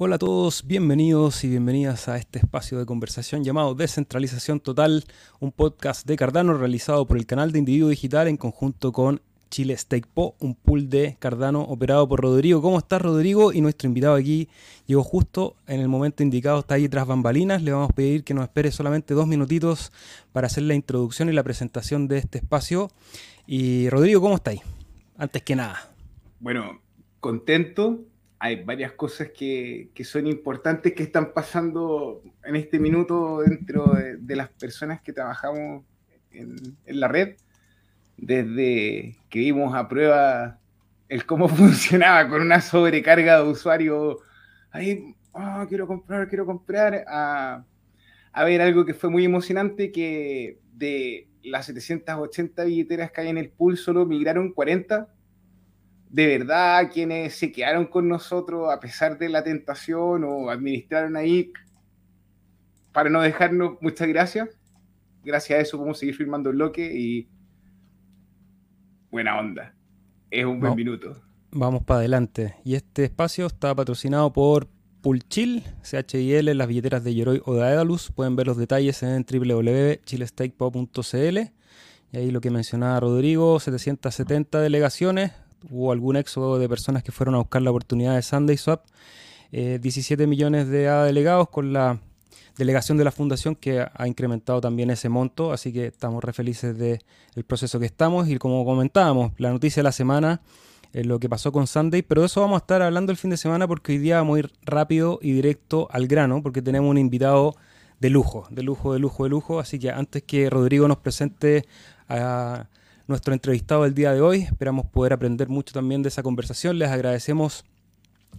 Hola a todos, bienvenidos y bienvenidas a este espacio de conversación llamado Descentralización Total, un podcast de Cardano realizado por el canal de Individuo Digital en conjunto con Chile Stake Po, un pool de Cardano operado por Rodrigo. ¿Cómo estás, Rodrigo? Y nuestro invitado aquí llegó justo en el momento indicado, está ahí tras bambalinas. Le vamos a pedir que nos espere solamente dos minutitos para hacer la introducción y la presentación de este espacio. Y Rodrigo, ¿cómo estáis? Antes que nada. Bueno, contento, hay varias cosas que, son importantes que están pasando en este minuto dentro de, las personas que trabajamos en, la red, desde que vimos a prueba el cómo funcionaba con una sobrecarga de usuarios, ahí, oh, quiero comprar, quiero comprar, a, a ver algo que fue muy emocionante, que de las 780 billeteras que hay en el pool solo migraron 40 de verdad quienes se quedaron con nosotros a pesar de la tentación o administraron ahí para no dejarnos, muchas gracias. Gracias a eso podemos seguir firmando el bloque y buena onda. Es un buen minuto. Vamos para adelante. Y este espacio está patrocinado por Pulchil, CHIL, las billeteras de Yoroi o de Aedalus. Pueden ver los detalles en www.chilestakepop.cl. Y ahí lo que mencionaba Rodrigo, 770 delegaciones, hubo algún éxodo de personas que fueron a buscar la oportunidad de Sunday Swap. 17 eh, millones de delegados con la delegación de la fundación que ha incrementado también ese monto, así que estamos re felices del proceso que estamos y como comentábamos, la noticia de la semana es lo que pasó con Sunday, pero de eso vamos a estar hablando el fin de semana porque hoy día vamos a ir rápido y directo al grano porque tenemos un invitado de lujo, de lujo, de lujo, de lujo, así que antes que Rodrigo nos presente a nuestro entrevistado del día de hoy. Esperamos poder aprender mucho también de esa conversación. Les agradecemos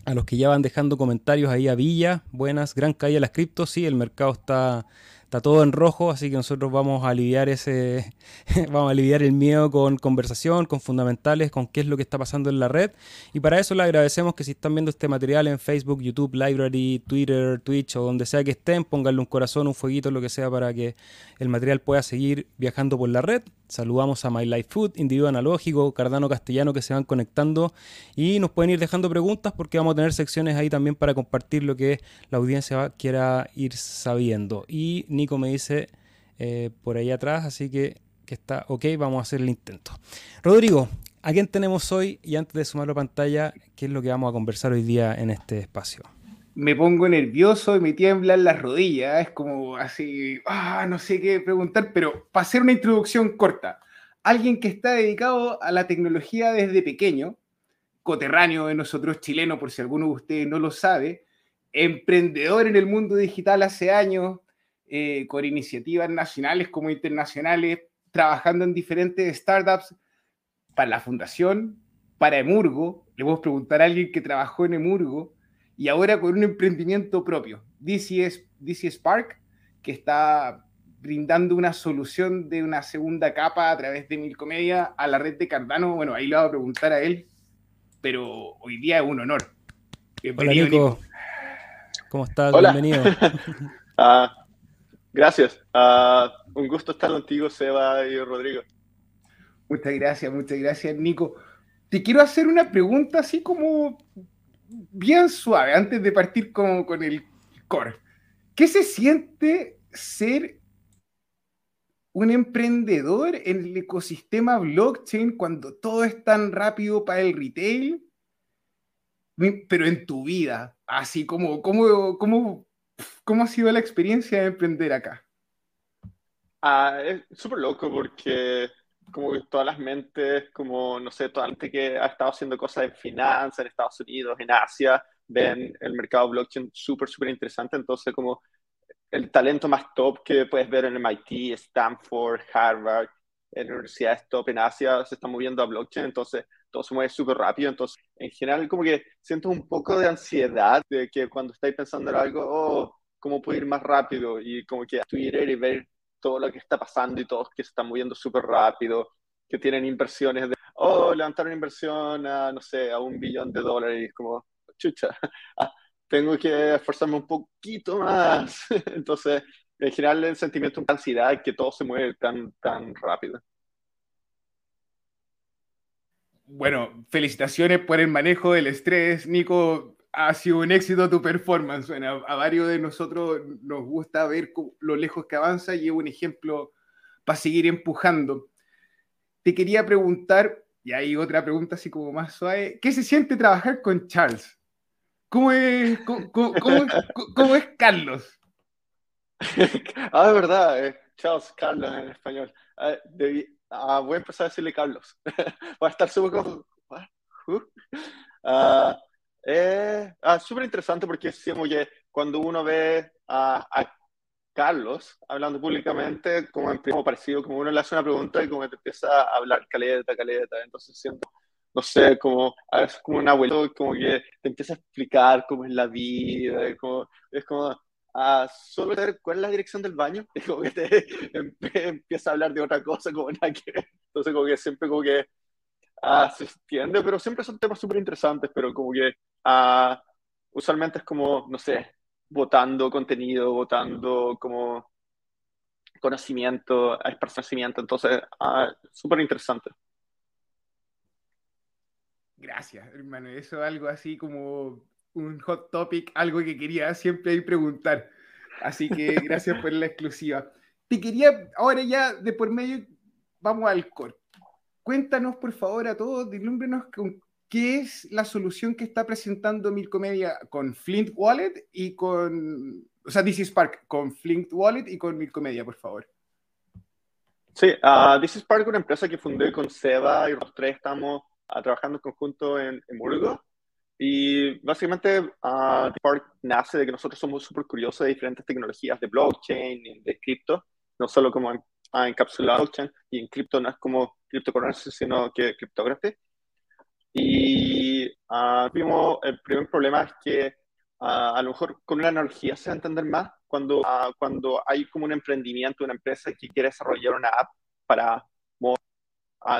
a los que ya van dejando comentarios ahí a Villa. Buenas, gran caída de las criptos. Sí, el mercado está está todo en rojo, así que nosotros vamos a aliviar ese, vamos a aliviar el miedo con conversación, con fundamentales, con qué es lo que está pasando en la red. Y para eso le agradecemos que si están viendo este material en Facebook, YouTube, Library, Twitter, Twitch o donde sea que estén, pónganle un corazón, un fueguito, lo que sea para que el material pueda seguir viajando por la red. Saludamos a My Life Food, Individuo Analógico, Cardano Castellano que se van conectando y nos pueden ir dejando preguntas porque vamos a tener secciones ahí también para compartir lo que la audiencia quiera ir sabiendo. Y Nico me dice eh, por ahí atrás, así que, que está ok, vamos a hacer el intento. Rodrigo, ¿a quién tenemos hoy? Y antes de sumarlo a pantalla, ¿qué es lo que vamos a conversar hoy día en este espacio? Me pongo nervioso y me tiemblan las rodillas, es como así, ah, no sé qué preguntar, pero para hacer una introducción corta, alguien que está dedicado a la tecnología desde pequeño, coterráneo de nosotros chileno, por si alguno de ustedes no lo sabe, emprendedor en el mundo digital hace años, eh, con iniciativas nacionales como internacionales, trabajando en diferentes startups para la fundación, para Emurgo. Le a preguntar a alguien que trabajó en Emurgo y ahora con un emprendimiento propio, DC, DC Spark, que está brindando una solución de una segunda capa a través de Milcomedia a la red de Cardano. Bueno, ahí le voy a preguntar a él, pero hoy día es un honor. Bienvenido, Nico. ¿Cómo estás? Bienvenido. Ah, Gracias. Ah, un gusto estar contigo, Seba y Rodrigo. Muchas gracias, muchas gracias, Nico. Te quiero hacer una pregunta así como bien suave, antes de partir con, con el core. ¿Qué se siente ser un emprendedor en el ecosistema blockchain cuando todo es tan rápido para el retail? Pero en tu vida, así como, como, como ¿Cómo ha sido la experiencia de emprender acá? Ah, es súper loco porque como que todas las mentes, como no sé, toda la gente que ha estado haciendo cosas en finanzas en Estados Unidos, en Asia, ven el mercado blockchain súper, súper interesante. Entonces, como el talento más top que puedes ver en MIT, Stanford, Harvard, en universidades top en Asia, se está moviendo a blockchain. Entonces, todo se mueve súper rápido. Entonces, en general, como que siento un poco de ansiedad de que cuando estáis pensando en algo, oh, ¿cómo puedo ir más rápido? Y como que Twitter y ver todo lo que está pasando y todos que se están moviendo súper rápido, que tienen inversiones de, oh, levantar una inversión a, no sé, a un billón de dólares, como, chucha, ah, tengo que esforzarme un poquito más. Entonces, en general, el sentimiento de ansiedad que todo se mueve tan, tan rápido. Bueno, felicitaciones por el manejo del estrés, Nico. Ha sido un éxito tu performance. a varios de nosotros nos gusta ver lo lejos que avanza y es un ejemplo para seguir empujando. Te quería preguntar, y hay otra pregunta así como más suave, ¿qué se siente trabajar con Charles? ¿Cómo es, Carlos? ah, es verdad, eh, Charles, Carlos en español. Ah, ah, voy a empezar a decirle Carlos. Va a estar súper como... Uh, eh, ah, súper interesante porque que cuando uno ve a, Carlos hablando públicamente, como en primo parecido, como uno le hace una pregunta y como te empieza a hablar caleta, caleta, entonces siento, no sé, como, es como un abuelo, como que te empieza a explicar cómo es la vida, como, es como, ah, solo saber cuál es la dirección del baño, y como que te empieza a hablar de otra cosa, como nada entonces como que siempre como que ah, se extiende, pero siempre son temas súper interesantes, pero como que ah, usualmente es como, no sé, votando contenido, votando como conocimiento, esparcimiento, entonces ah, súper interesante. Gracias, hermano. Eso es algo así como un hot topic, algo que quería siempre preguntar. Así que gracias por la exclusiva. Te quería, ahora ya de por medio, vamos al core. Cuéntanos, por favor, a todos, dilúmbrenos con qué es la solución que está presentando Milcomedia con Flint Wallet y con, o sea, DC Spark con Flint Wallet y con Milcomedia, por favor. Sí, uh, DC Spark es una empresa que fundé con Seba y los tres estamos uh, trabajando en conjunto en, en Burgo. Y básicamente uh, Spark nace de que nosotros somos súper curiosos de diferentes tecnologías de blockchain, de cripto, no solo como en, encapsulado blockchain y en cripto no es como cryptocurrency, sino que criptography. Y uh, vimos, el primer problema es que ah, a lo mejor con una analogía se va a entender más cuando, ah, cuando hay como un emprendimiento, una empresa que quiere desarrollar una app para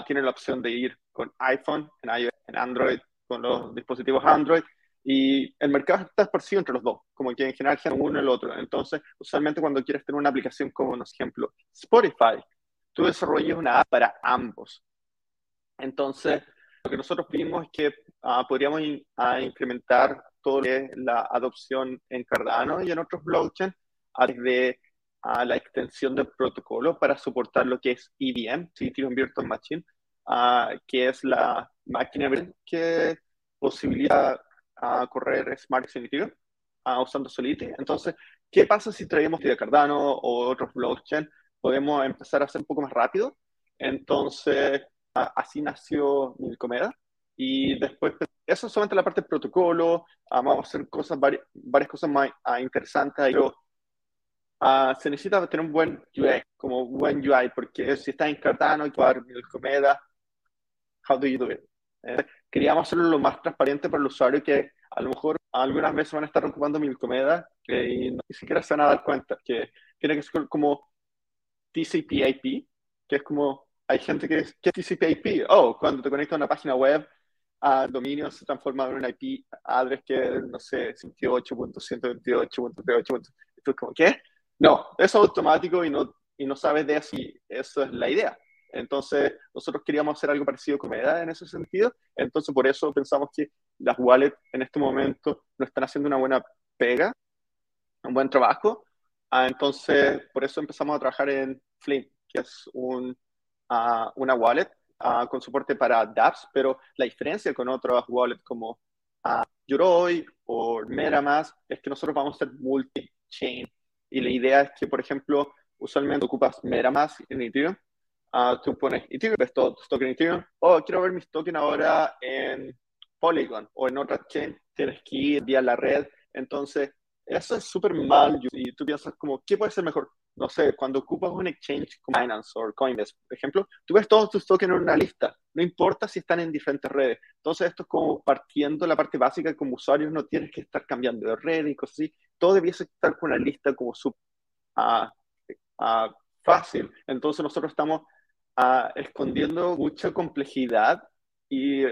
tiene la opción de ir con iPhone, en iOS, en Android, con los dispositivos Android, y el mercado está esparcido entre los dos, como que en general uno y el otro. Entonces, usualmente cuando quieres tener una aplicación como, por ejemplo, Spotify, tú desarrollas una app para ambos. Entonces, lo que nosotros vimos es que ah, podríamos incrementar todo lo que es la adopción en Cardano y en otros blockchains a través de la extensión del protocolo para soportar lo que es EVM, Ethereum Virtual Machine, ah, que es la máquina que posibilita correr Smart Chain usando Solidity. Entonces, ¿qué pasa si traemos de Cardano o otros blockchains? Podemos empezar a hacer un poco más rápido. Entonces, así nació Milcomeda. Y después, eso es solamente la parte del protocolo, ah, vamos a hacer cosas, varias, cosas más ah, interesantes, pero ah, se necesita tener un buen UI, como buen UI, porque si está en Cardano y Milcomeda, how do you do it? Eh, queríamos hacerlo lo más transparente para el usuario que a lo mejor algunas veces van a estar ocupando Milcomeda y ni siquiera se van a dar cuenta que tiene que ser como TCP/IP, que es como hay gente que es, ¿qué es TCP/IP? Oh, cuando te conectas a una página web, a dominio se transforma en un IP address que no sé, 28.128.38. ¿Tú como, ¿qué? No, es automático y no, y no sabes de si eso es la idea. Entonces, nosotros queríamos hacer algo parecido con EDA en ese sentido. Entonces, por eso pensamos que las wallets en este momento no están haciendo una buena pega, un buen trabajo. Ah, entonces, por eso empezamos a trabajar en Flink, que es un una wallet con soporte para dApps, pero la diferencia con otras wallets como uh, Yoroi o MetaMask es que nosotros vamos a ser multi-chain. Y la idea es que, por ejemplo, usualmente ocupas MetaMask en Ethereum, tú pones Ethereum, ves todos tus tokens en Ethereum, oh, quiero ver mis tokens ahora en Polygon o en otra chain, tienes que ir vía la red. Entonces, eso es súper mal y tú piensas como, ¿qué puede ser mejor? No sé, cuando ocupas un exchange como Binance o Coinbase, por ejemplo, tú ves todos tus tokens en una lista, no importa si están en diferentes redes. Entonces esto es como partiendo la parte básica, como usuarios no tienes que estar cambiando de red y cosas así, todo debiese estar con una lista como sub, uh, fácil. Entonces nosotros estamos uh, escondiendo mucha complejidad y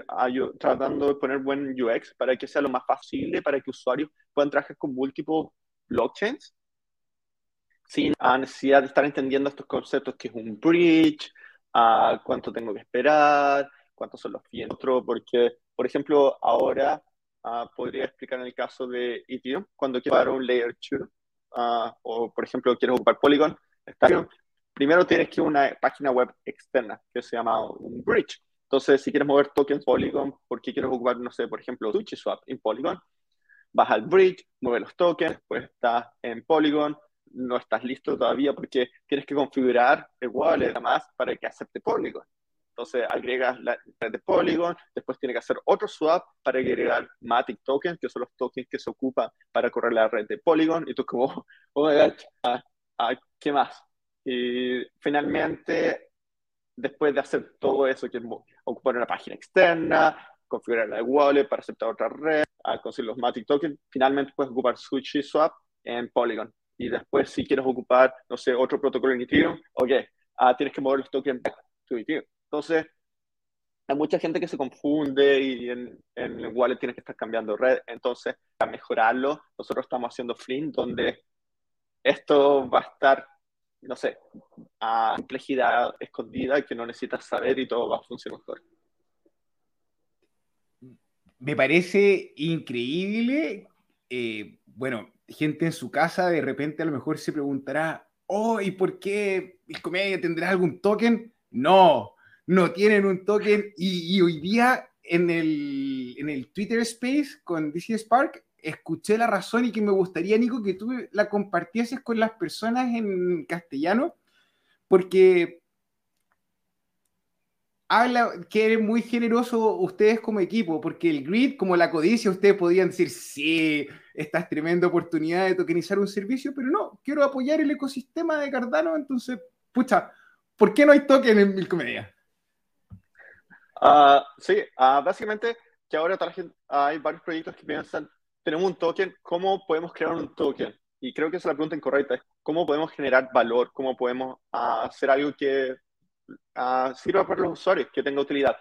tratando de poner buen UX para que sea lo más fácil, para que usuarios puedan trabajar con múltiples blockchains sin necesidad de estar entendiendo estos conceptos que es un bridge, a cuánto tengo que esperar, cuántos son los filtros, porque, por ejemplo, ahora uh, podría explicar en el caso de Ethereum, cuando quieres ocupar un Layer 2, uh, o por ejemplo quieres ocupar Polygon, primero tienes que una página web externa que se llama un bridge. Entonces, si quieres mover tokens Polygon, porque quieres ocupar, no sé, por ejemplo, SushiSwap en Polygon, vas al bridge, mueves los tokens, pues estás en Polygon, no estás listo todavía porque tienes que configurar el wallet además para que acepte Polygon. Entonces agregas la red de Polygon, después tiene que hacer otro swap para agregar Matic tokens, que son los tokens que se ocupan para correr la red de Polygon, y tú como, oh my God, ¿qué más? Y finalmente, después de hacer todo eso, que es ocupar una página externa, configurar la wallet para aceptar otra red, a conseguir los Matic tokens, finalmente puedes ocupar SushiSwap en Polygon. Y después, si quieres ocupar, no sé, otro protocolo en Ethereum, ok, ah, tienes que mover los tokens a Ethereum. Entonces, hay mucha gente que se confunde y en, en el wallet tienes que estar cambiando red. Entonces, para mejorarlo, nosotros estamos haciendo Flint, donde esto va a estar, no sé, a complejidad escondida que no necesitas saber y todo va a funcionar mejor. Me parece increíble. Eh, bueno, gente en su casa de repente a lo mejor se preguntará, oh, ¿y por qué Comedia tendrá algún token? No, no tienen un token y, hoy día en el, en el, Twitter Space con DC Spark escuché la razón y que me gustaría, Nico, que tú la compartieses con las personas en castellano, porque habla que eres muy generoso ustedes como equipo, porque el grid, como la codicia, ustedes podían decir, sí, esta es tremenda oportunidad de tokenizar un servicio, pero no, quiero apoyar el ecosistema de Cardano, entonces, pucha, ¿por qué no hay token en Milcomedia? Uh, sí, uh, básicamente que ahora hay varios proyectos que piensan, tenemos un token, ¿cómo podemos crear un token? Y creo que esa es la pregunta incorrecta, ¿cómo podemos generar valor? ¿Cómo podemos uh, hacer algo que sirva para los usuarios, que tenga utilidad?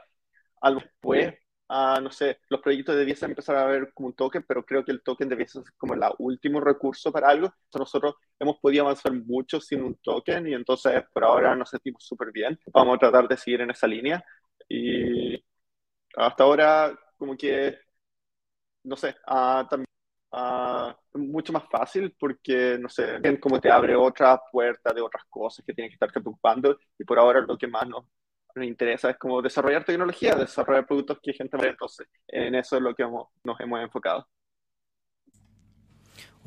Algo después, no sé, los proyectos debiesen empezar a ver como un token, pero creo que el token debiese ser como el último recurso para algo. Nosotros hemos podido avanzar mucho sin un token y entonces por ahora nos sentimos súper bien. Vamos a tratar de seguir en esa línea y hasta ahora, como que, no sé, uh, también mucho más fácil porque, no sé, como te abre otra puerta de otras cosas que tienes que estar preocupando y por ahora lo que más nos interesa es como desarrollar tecnología, desarrollar productos que gente entonces en eso es lo que nos hemos enfocado.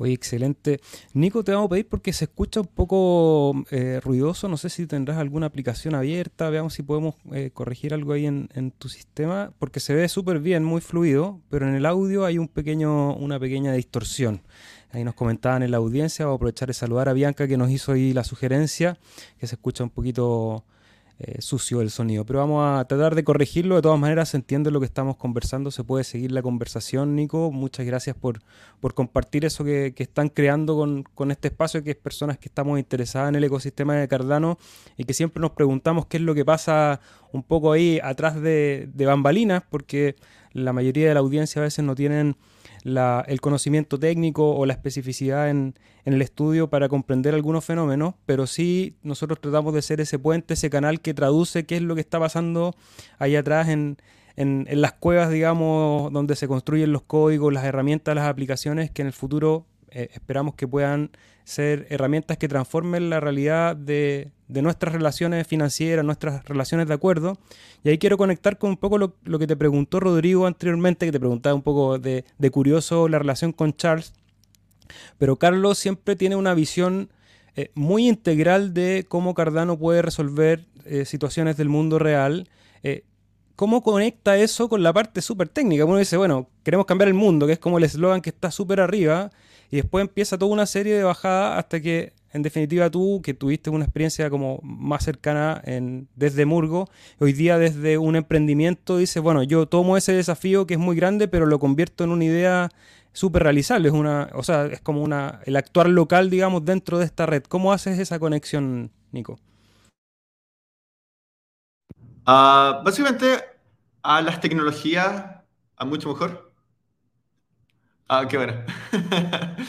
Oye, excelente. Nico, te vamos a pedir porque se escucha un poco eh, ruidoso. No sé si tendrás alguna aplicación abierta. Veamos si podemos eh, corregir algo ahí en, tu sistema. Porque se ve súper bien, muy fluido, pero en el audio hay un pequeño, una pequeña distorsión. Ahí nos comentaban en la audiencia. Voy a aprovechar de saludar a Bianca que nos hizo ahí la sugerencia, que se escucha un poquito eh, sucio el sonido. Pero vamos a tratar de corregirlo. De todas maneras, se entiende lo que estamos conversando. Se puede seguir la conversación, Nico. Muchas gracias por, por compartir eso que, están creando con, este espacio, que es personas que estamos interesadas en el ecosistema de Cardano y que siempre nos preguntamos qué es lo que pasa un poco ahí atrás de, de bambalinas, porque la mayoría de la audiencia a veces no tienen el conocimiento técnico o la especificidad en, el estudio para comprender algunos fenómenos, pero sí nosotros tratamos de ser ese puente, ese canal que traduce qué es lo que está pasando ahí atrás en, las cuevas, digamos, donde se construyen los códigos, las herramientas, las aplicaciones que en el futuro eh, esperamos que puedan ser herramientas que transformen la realidad de, nuestras relaciones financieras, nuestras relaciones de acuerdo. Y ahí quiero conectar con un poco lo, que te preguntó Rodrigo anteriormente, que te preguntaba un poco de, curioso la relación con Charles. Pero Carlos siempre tiene una visión eh, muy integral de cómo Cardano puede resolver eh, situaciones del mundo real. Eh, ¿Cómo conecta eso con la parte súper técnica? Uno dice, bueno, queremos cambiar el mundo, que es como el eslogan que está súper arriba, y después empieza toda una serie de bajadas hasta que, en definitiva, tú, que tuviste una experiencia como más cercana en, desde Murgo, hoy día desde un emprendimiento dices, bueno, yo tomo ese desafío que es muy grande, pero lo convierto en una idea súper realizable. Es una, o sea, es como una, el actuar local, digamos, dentro de esta red. ¿Cómo haces esa conexión, Nico? Ah, básicamente, a las tecnologías, a mucho mejor. Ah, qué bueno.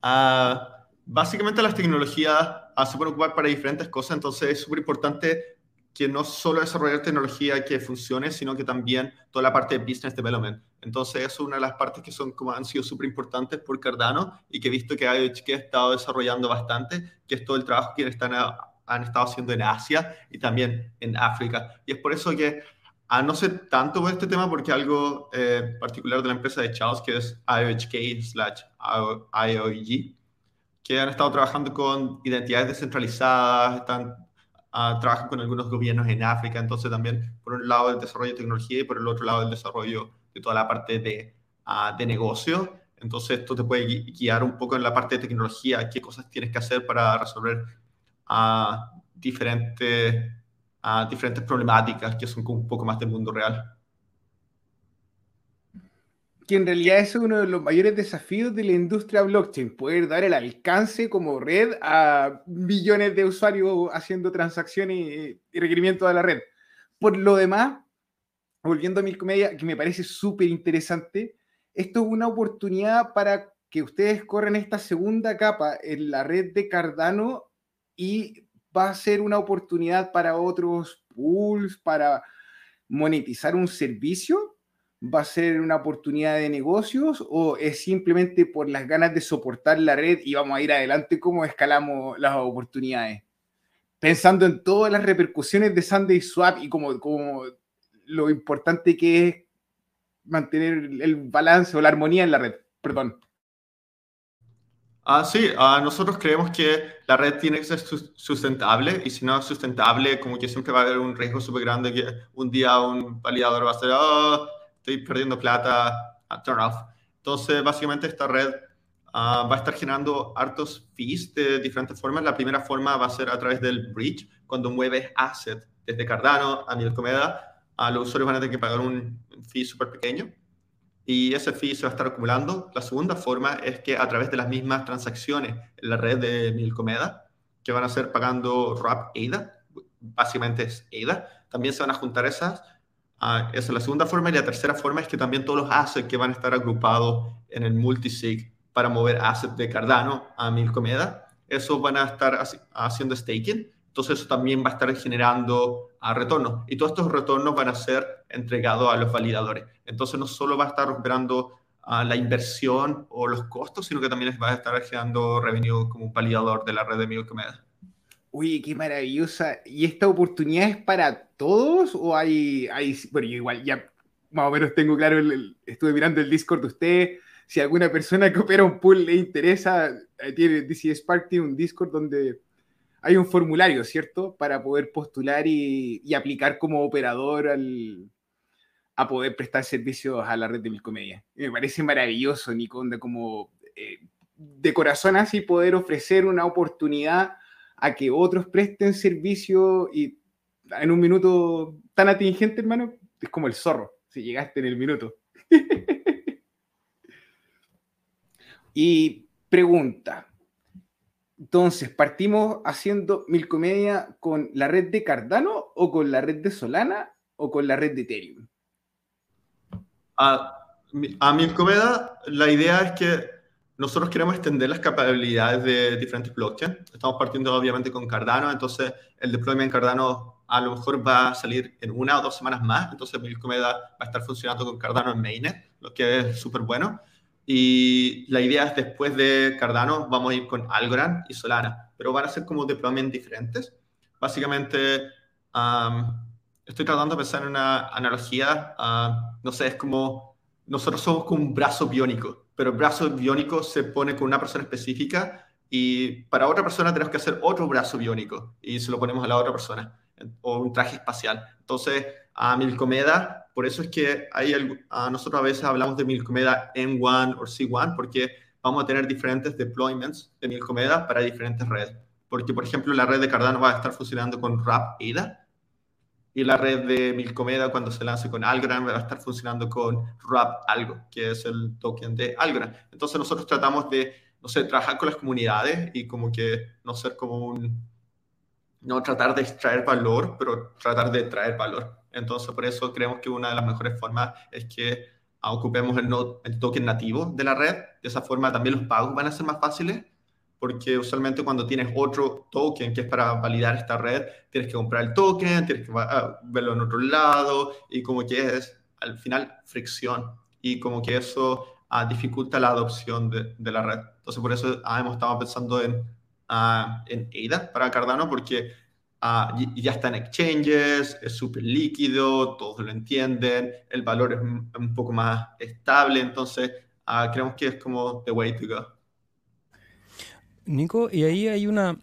Ah, básicamente las tecnologías se pueden ocupar para diferentes cosas, entonces es súper importante que no solo desarrollar tecnología que funcione, sino que también toda la parte de business development. Entonces, eso es una de las partes que son, como han sido súper importantes por Cardano y que he visto que IOHK ha estado desarrollando bastante, que es todo el trabajo que están, han estado haciendo en Asia y también en África. Y es por eso que, a no sé tanto por este tema, porque algo eh, particular de la empresa de Charles, que es IOHK slash IOG, que han estado trabajando con identidades descentralizadas, están uh, trabajan con algunos gobiernos en África, entonces también por un lado el desarrollo de tecnología y por el otro lado el desarrollo de toda la parte de, uh, de negocio. Entonces esto te puede guiar un poco en la parte de tecnología, qué cosas tienes que hacer para resolver uh, diferentes, diferentes problemáticas que son un poco más del mundo real que en realidad es uno de los mayores desafíos de la industria blockchain, poder dar el alcance como red a millones de usuarios haciendo transacciones y requerimientos a la red. Por lo demás, volviendo a Milcomedia, que me parece súper interesante, esto es una oportunidad para que ustedes corran esta segunda capa en la red de Cardano y va a ser una oportunidad para otros pools, para monetizar un servicio va a ser una oportunidad de negocios o es simplemente por las ganas de soportar la red y vamos a ir adelante cómo escalamos las oportunidades? Pensando en todas las repercusiones de Sunday Swap y como, como lo importante que es mantener el balance o la armonía en la red. Perdón. Ah, sí, ah, nosotros creemos que la red tiene que ser sustentable y si no es sustentable, como que siempre va a haber un riesgo súper grande que un día un validador va a ser, oh, estoy perdiendo plata, turn off. Entonces, básicamente esta red ah, va a estar generando hartos fees de diferentes formas. La primera forma va a ser a través del bridge, cuando mueves asset desde Cardano a Milcomeda, a los usuarios van a tener que pagar un fee súper pequeño y ese fee se va a estar acumulando. La segunda forma es que a través de las mismas transacciones en la red de Milcomeda, que van a ser pagando RAP ADA, básicamente es ADA, también se van a juntar esas Ah, esa es la segunda forma. Y la tercera forma es que también todos los assets que van a estar agrupados en el multisig para mover assets de Cardano a Milcomeda, esos van a estar haciendo staking. Entonces eso también va a estar generando a ah, retornos. Y todos estos retornos van a ser entregados a los validadores. Entonces no solo va a estar recuperando ah, la inversión o los costos, sino que también va a estar generando revenue como un validador de la red de Milcomeda. Uy, qué maravillosa. ¿Y esta oportunidad es para todos o hay, hay bueno, yo igual ya más o menos tengo claro, estuve mirando el Discord de usted, si alguna persona que opera un pool le interesa, eh, tiene DC Spark tiene un Discord donde hay un formulario, ¿cierto? Para poder postular y, y aplicar como operador al, a poder prestar servicios a la red de Milcomedia. me parece maravilloso, Nico, de como eh, de corazón así poder ofrecer una oportunidad a que otros presten servicio y en un minuto tan atingente, hermano, es como el zorro, si llegaste en el minuto. y pregunta, entonces, ¿partimos haciendo mil comedia con la red de Cardano o con la red de Solana o con la red de Ethereum? A, a Milcomedia, la idea es que nosotros queremos extender las capacidades de diferentes blockchains. Estamos partiendo obviamente con Cardano, entonces el deployment en Cardano a lo mejor va a salir en una o dos semanas más, entonces Milcomeda va a estar funcionando con Cardano en Mainnet, lo que es súper bueno. Y la idea es después de Cardano vamos a ir con Algorand y Solana, pero van a ser como deployments diferentes. Básicamente, estoy tratando de pensar en una analogía, no sé, es como nosotros somos como un brazo biónico pero el brazo biónico se pone con una persona específica y para otra persona tenemos que hacer otro brazo biónico y se lo ponemos a la otra persona o un traje espacial. Entonces, a Milcomeda, por eso es que hay a nosotros a veces hablamos de Milcomeda M1 o C1 porque vamos a tener diferentes deployments de Milcomeda para diferentes redes. Porque, por ejemplo, la red de Cardano va a estar funcionando con RAP ADA y la red de Milcomeda cuando se lance con Algorand va a estar funcionando con RAP Algo, que es el token de Algorand. Entonces nosotros tratamos de, no sé, trabajar con las comunidades y como que no ser como un, no tratar de extraer valor, pero tratar de traer valor. Entonces por eso creemos que una de las mejores formas es que ocupemos el, el token nativo de la red. De esa forma también los pagos van a ser más fáciles porque usualmente cuando tienes otro token que es para validar esta red, tienes que comprar el token, tienes que ah, verlo en otro lado y como que es al final fricción y como que eso uh, dificulta la adopción de, de, la red. Entonces por eso uh, hemos estado pensando en, uh, en ADA para Cardano porque ya está en exchanges, es súper líquido, todos lo entienden, el valor es un poco más estable, entonces creemos que es como the way to go. Nico, y ahí hay una,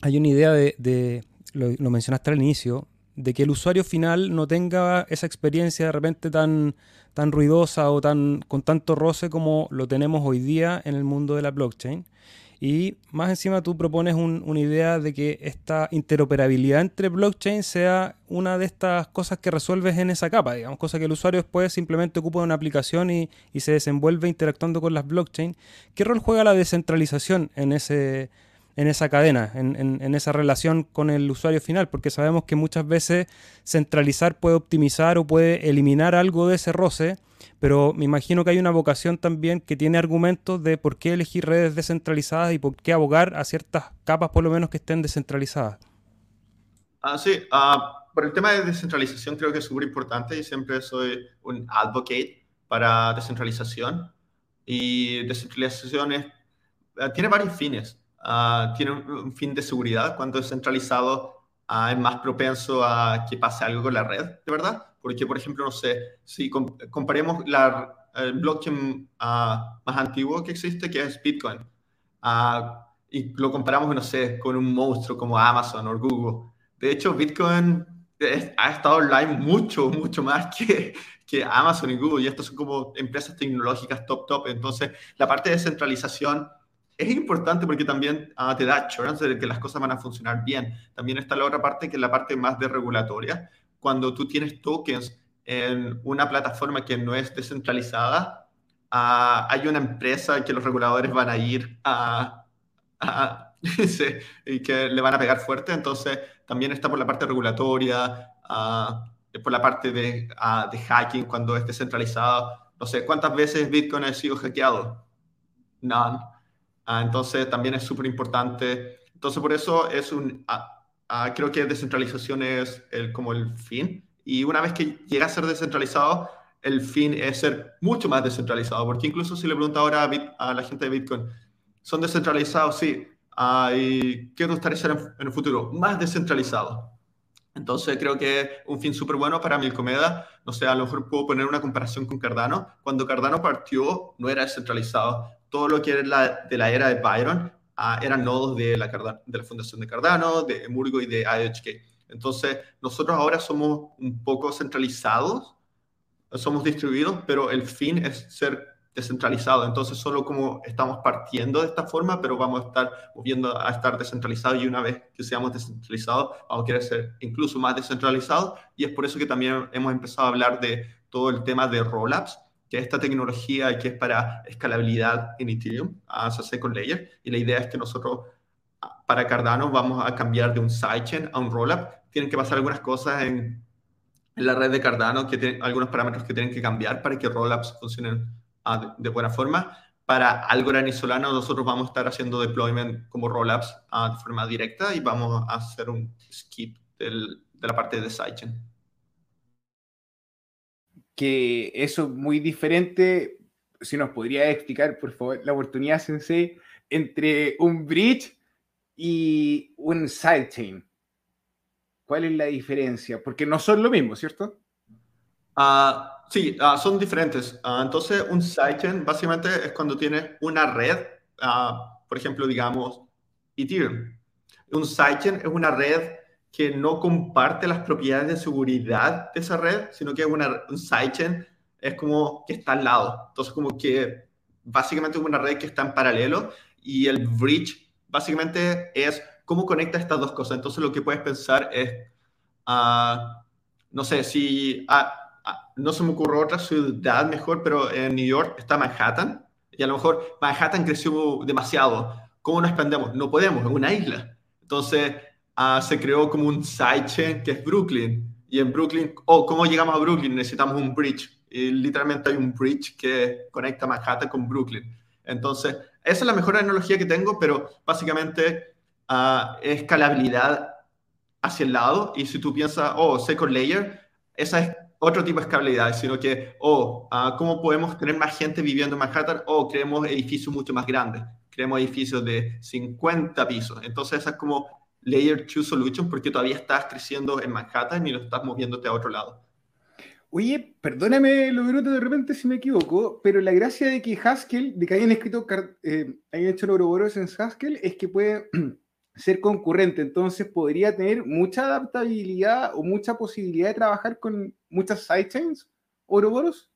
hay una idea de, lo, lo, mencionaste al inicio, de que el usuario final no tenga esa experiencia de repente tan, tan ruidosa o tan, con tanto roce como lo tenemos hoy día en el mundo de la blockchain. Y más encima tú propones un, una idea de que esta interoperabilidad entre blockchain sea una de estas cosas que resuelves en esa capa, digamos, cosa que el usuario después simplemente ocupa una aplicación y, se desenvuelve interactuando con las blockchain. ¿Qué rol juega la descentralización en esa cadena, en, en, en, esa relación con el usuario final, porque sabemos que muchas veces centralizar puede optimizar o puede eliminar algo de ese roce, pero me imagino que hay una vocación también que tiene argumentos de por qué elegir redes descentralizadas y por qué abogar a ciertas capas por lo menos que estén descentralizadas. Ah, sí, uh, por el tema de descentralización creo que es súper importante y siempre soy un advocate para descentralización y descentralización es, uh, tiene varios fines. Uh, tiene un, un, fin de seguridad. Cuando es centralizado, es más propenso a que pase algo con la red, ¿de verdad? Porque, por ejemplo, no sé, si comparemos la, el blockchain uh, más antiguo que existe, que es Bitcoin, y lo comparamos, no sé, con un monstruo como Amazon o Google. De hecho, Bitcoin es, ha estado online mucho, mucho más que, que Amazon y Google, y estas son como empresas tecnológicas top, top. Entonces, la parte de centralización es importante porque también uh, te da assurance de que las cosas van a funcionar bien. También está la otra parte que es la parte más de regulatoria. Cuando tú tienes tokens en una plataforma que no es descentralizada, uh, hay una empresa que los reguladores van a ir a, a y que le van a pegar fuerte. Entonces, también está por la parte regulatoria, uh, por la parte de, de hacking cuando es descentralizado. No sé, ¿cuántas veces Bitcoin ha sido hackeado? None. Uh, entonces también es súper importante. Entonces por eso es un, uh, uh, creo que descentralización es el, como el fin. Y una vez que llega a ser descentralizado, el fin es ser mucho más descentralizado. Porque incluso si le pregunto ahora a, Bit, a la gente de Bitcoin, ¿son descentralizados? Sí. ¿Y qué gustaría ser en, en el futuro? Más descentralizado. Entonces creo que es un fin súper bueno para Milcomeda. No sé, a lo mejor puedo poner una comparación con Cardano. Cuando Cardano partió no era descentralizado todo lo que era la, de la era de Byron uh, eran nodos de la, de la fundación de Cardano, de Emurgo y de IHK. Entonces, nosotros ahora somos un poco centralizados, somos distribuidos, pero el fin es ser descentralizado. Entonces, solo como estamos partiendo de esta forma, pero vamos a estar moviendo a estar descentralizados y una vez que seamos descentralizados, vamos a querer ser incluso más descentralizados. Y es por eso que también hemos empezado a hablar de todo el tema de rollups, que esta tecnología que es para escalabilidad en Ethereum, a Second Layer, y la idea es que nosotros para Cardano vamos a cambiar de un sidechain a un rollup. Tienen que pasar algunas cosas en, la red de Cardano, que tienen algunos parámetros que tienen que cambiar para que rollups funcionen uh, de, buena forma. Para Algorand y Solana nosotros vamos a estar haciendo deployment como rollups uh, de forma directa y vamos a hacer un skip de la parte de sidechain que eso es muy diferente. Si nos podría explicar, por favor, la oportunidad, Sensei, entre un bridge y un sidechain. ¿Cuál es la diferencia? Porque no son lo mismo, ¿cierto? Uh, sí, uh, son diferentes. Uh, entonces, un sidechain básicamente es cuando tienes una red, por ejemplo, digamos, Ethereum. Un sidechain es una red que no comparte las propiedades de seguridad de esa red, sino que es una, un sidechain, es como que está al lado. Entonces, como que básicamente es una red que está en paralelo y el bridge básicamente es cómo conecta estas dos cosas. Entonces, lo que puedes pensar es, uh, no sé, si uh, uh, no se me ocurre otra ciudad mejor, pero en New York está Manhattan y a lo mejor Manhattan creció demasiado. ¿Cómo nos expandemos? No podemos, es una isla. Entonces, uh, se creó como un sidechain que es Brooklyn. Y en Brooklyn, oh, ¿cómo llegamos a Brooklyn? Necesitamos un bridge. Y literalmente hay un bridge que conecta Manhattan con Brooklyn. Entonces, esa es la mejor analogía que tengo, pero básicamente uh, escalabilidad hacia el lado. Y si tú piensas, oh, second layer, esa es otro tipo de escalabilidad, sino que, oh, uh, ¿cómo podemos tener más gente viviendo en Manhattan? Oh, creemos edificios mucho más grandes, creemos edificios de 50 pisos. Entonces, esa es como Layer 2 Solution porque todavía estás creciendo en Manhattan y no estás moviéndote a otro lado. Oye, perdóname lo bruto de repente si me equivoco, pero la gracia de que Haskell, de que hayan escrito, eh, hayan hecho Ouroboros en Haskell, es que puede ser concurrente, entonces podría tener mucha adaptabilidad o mucha posibilidad de trabajar con muchas sidechains, Ouroboros.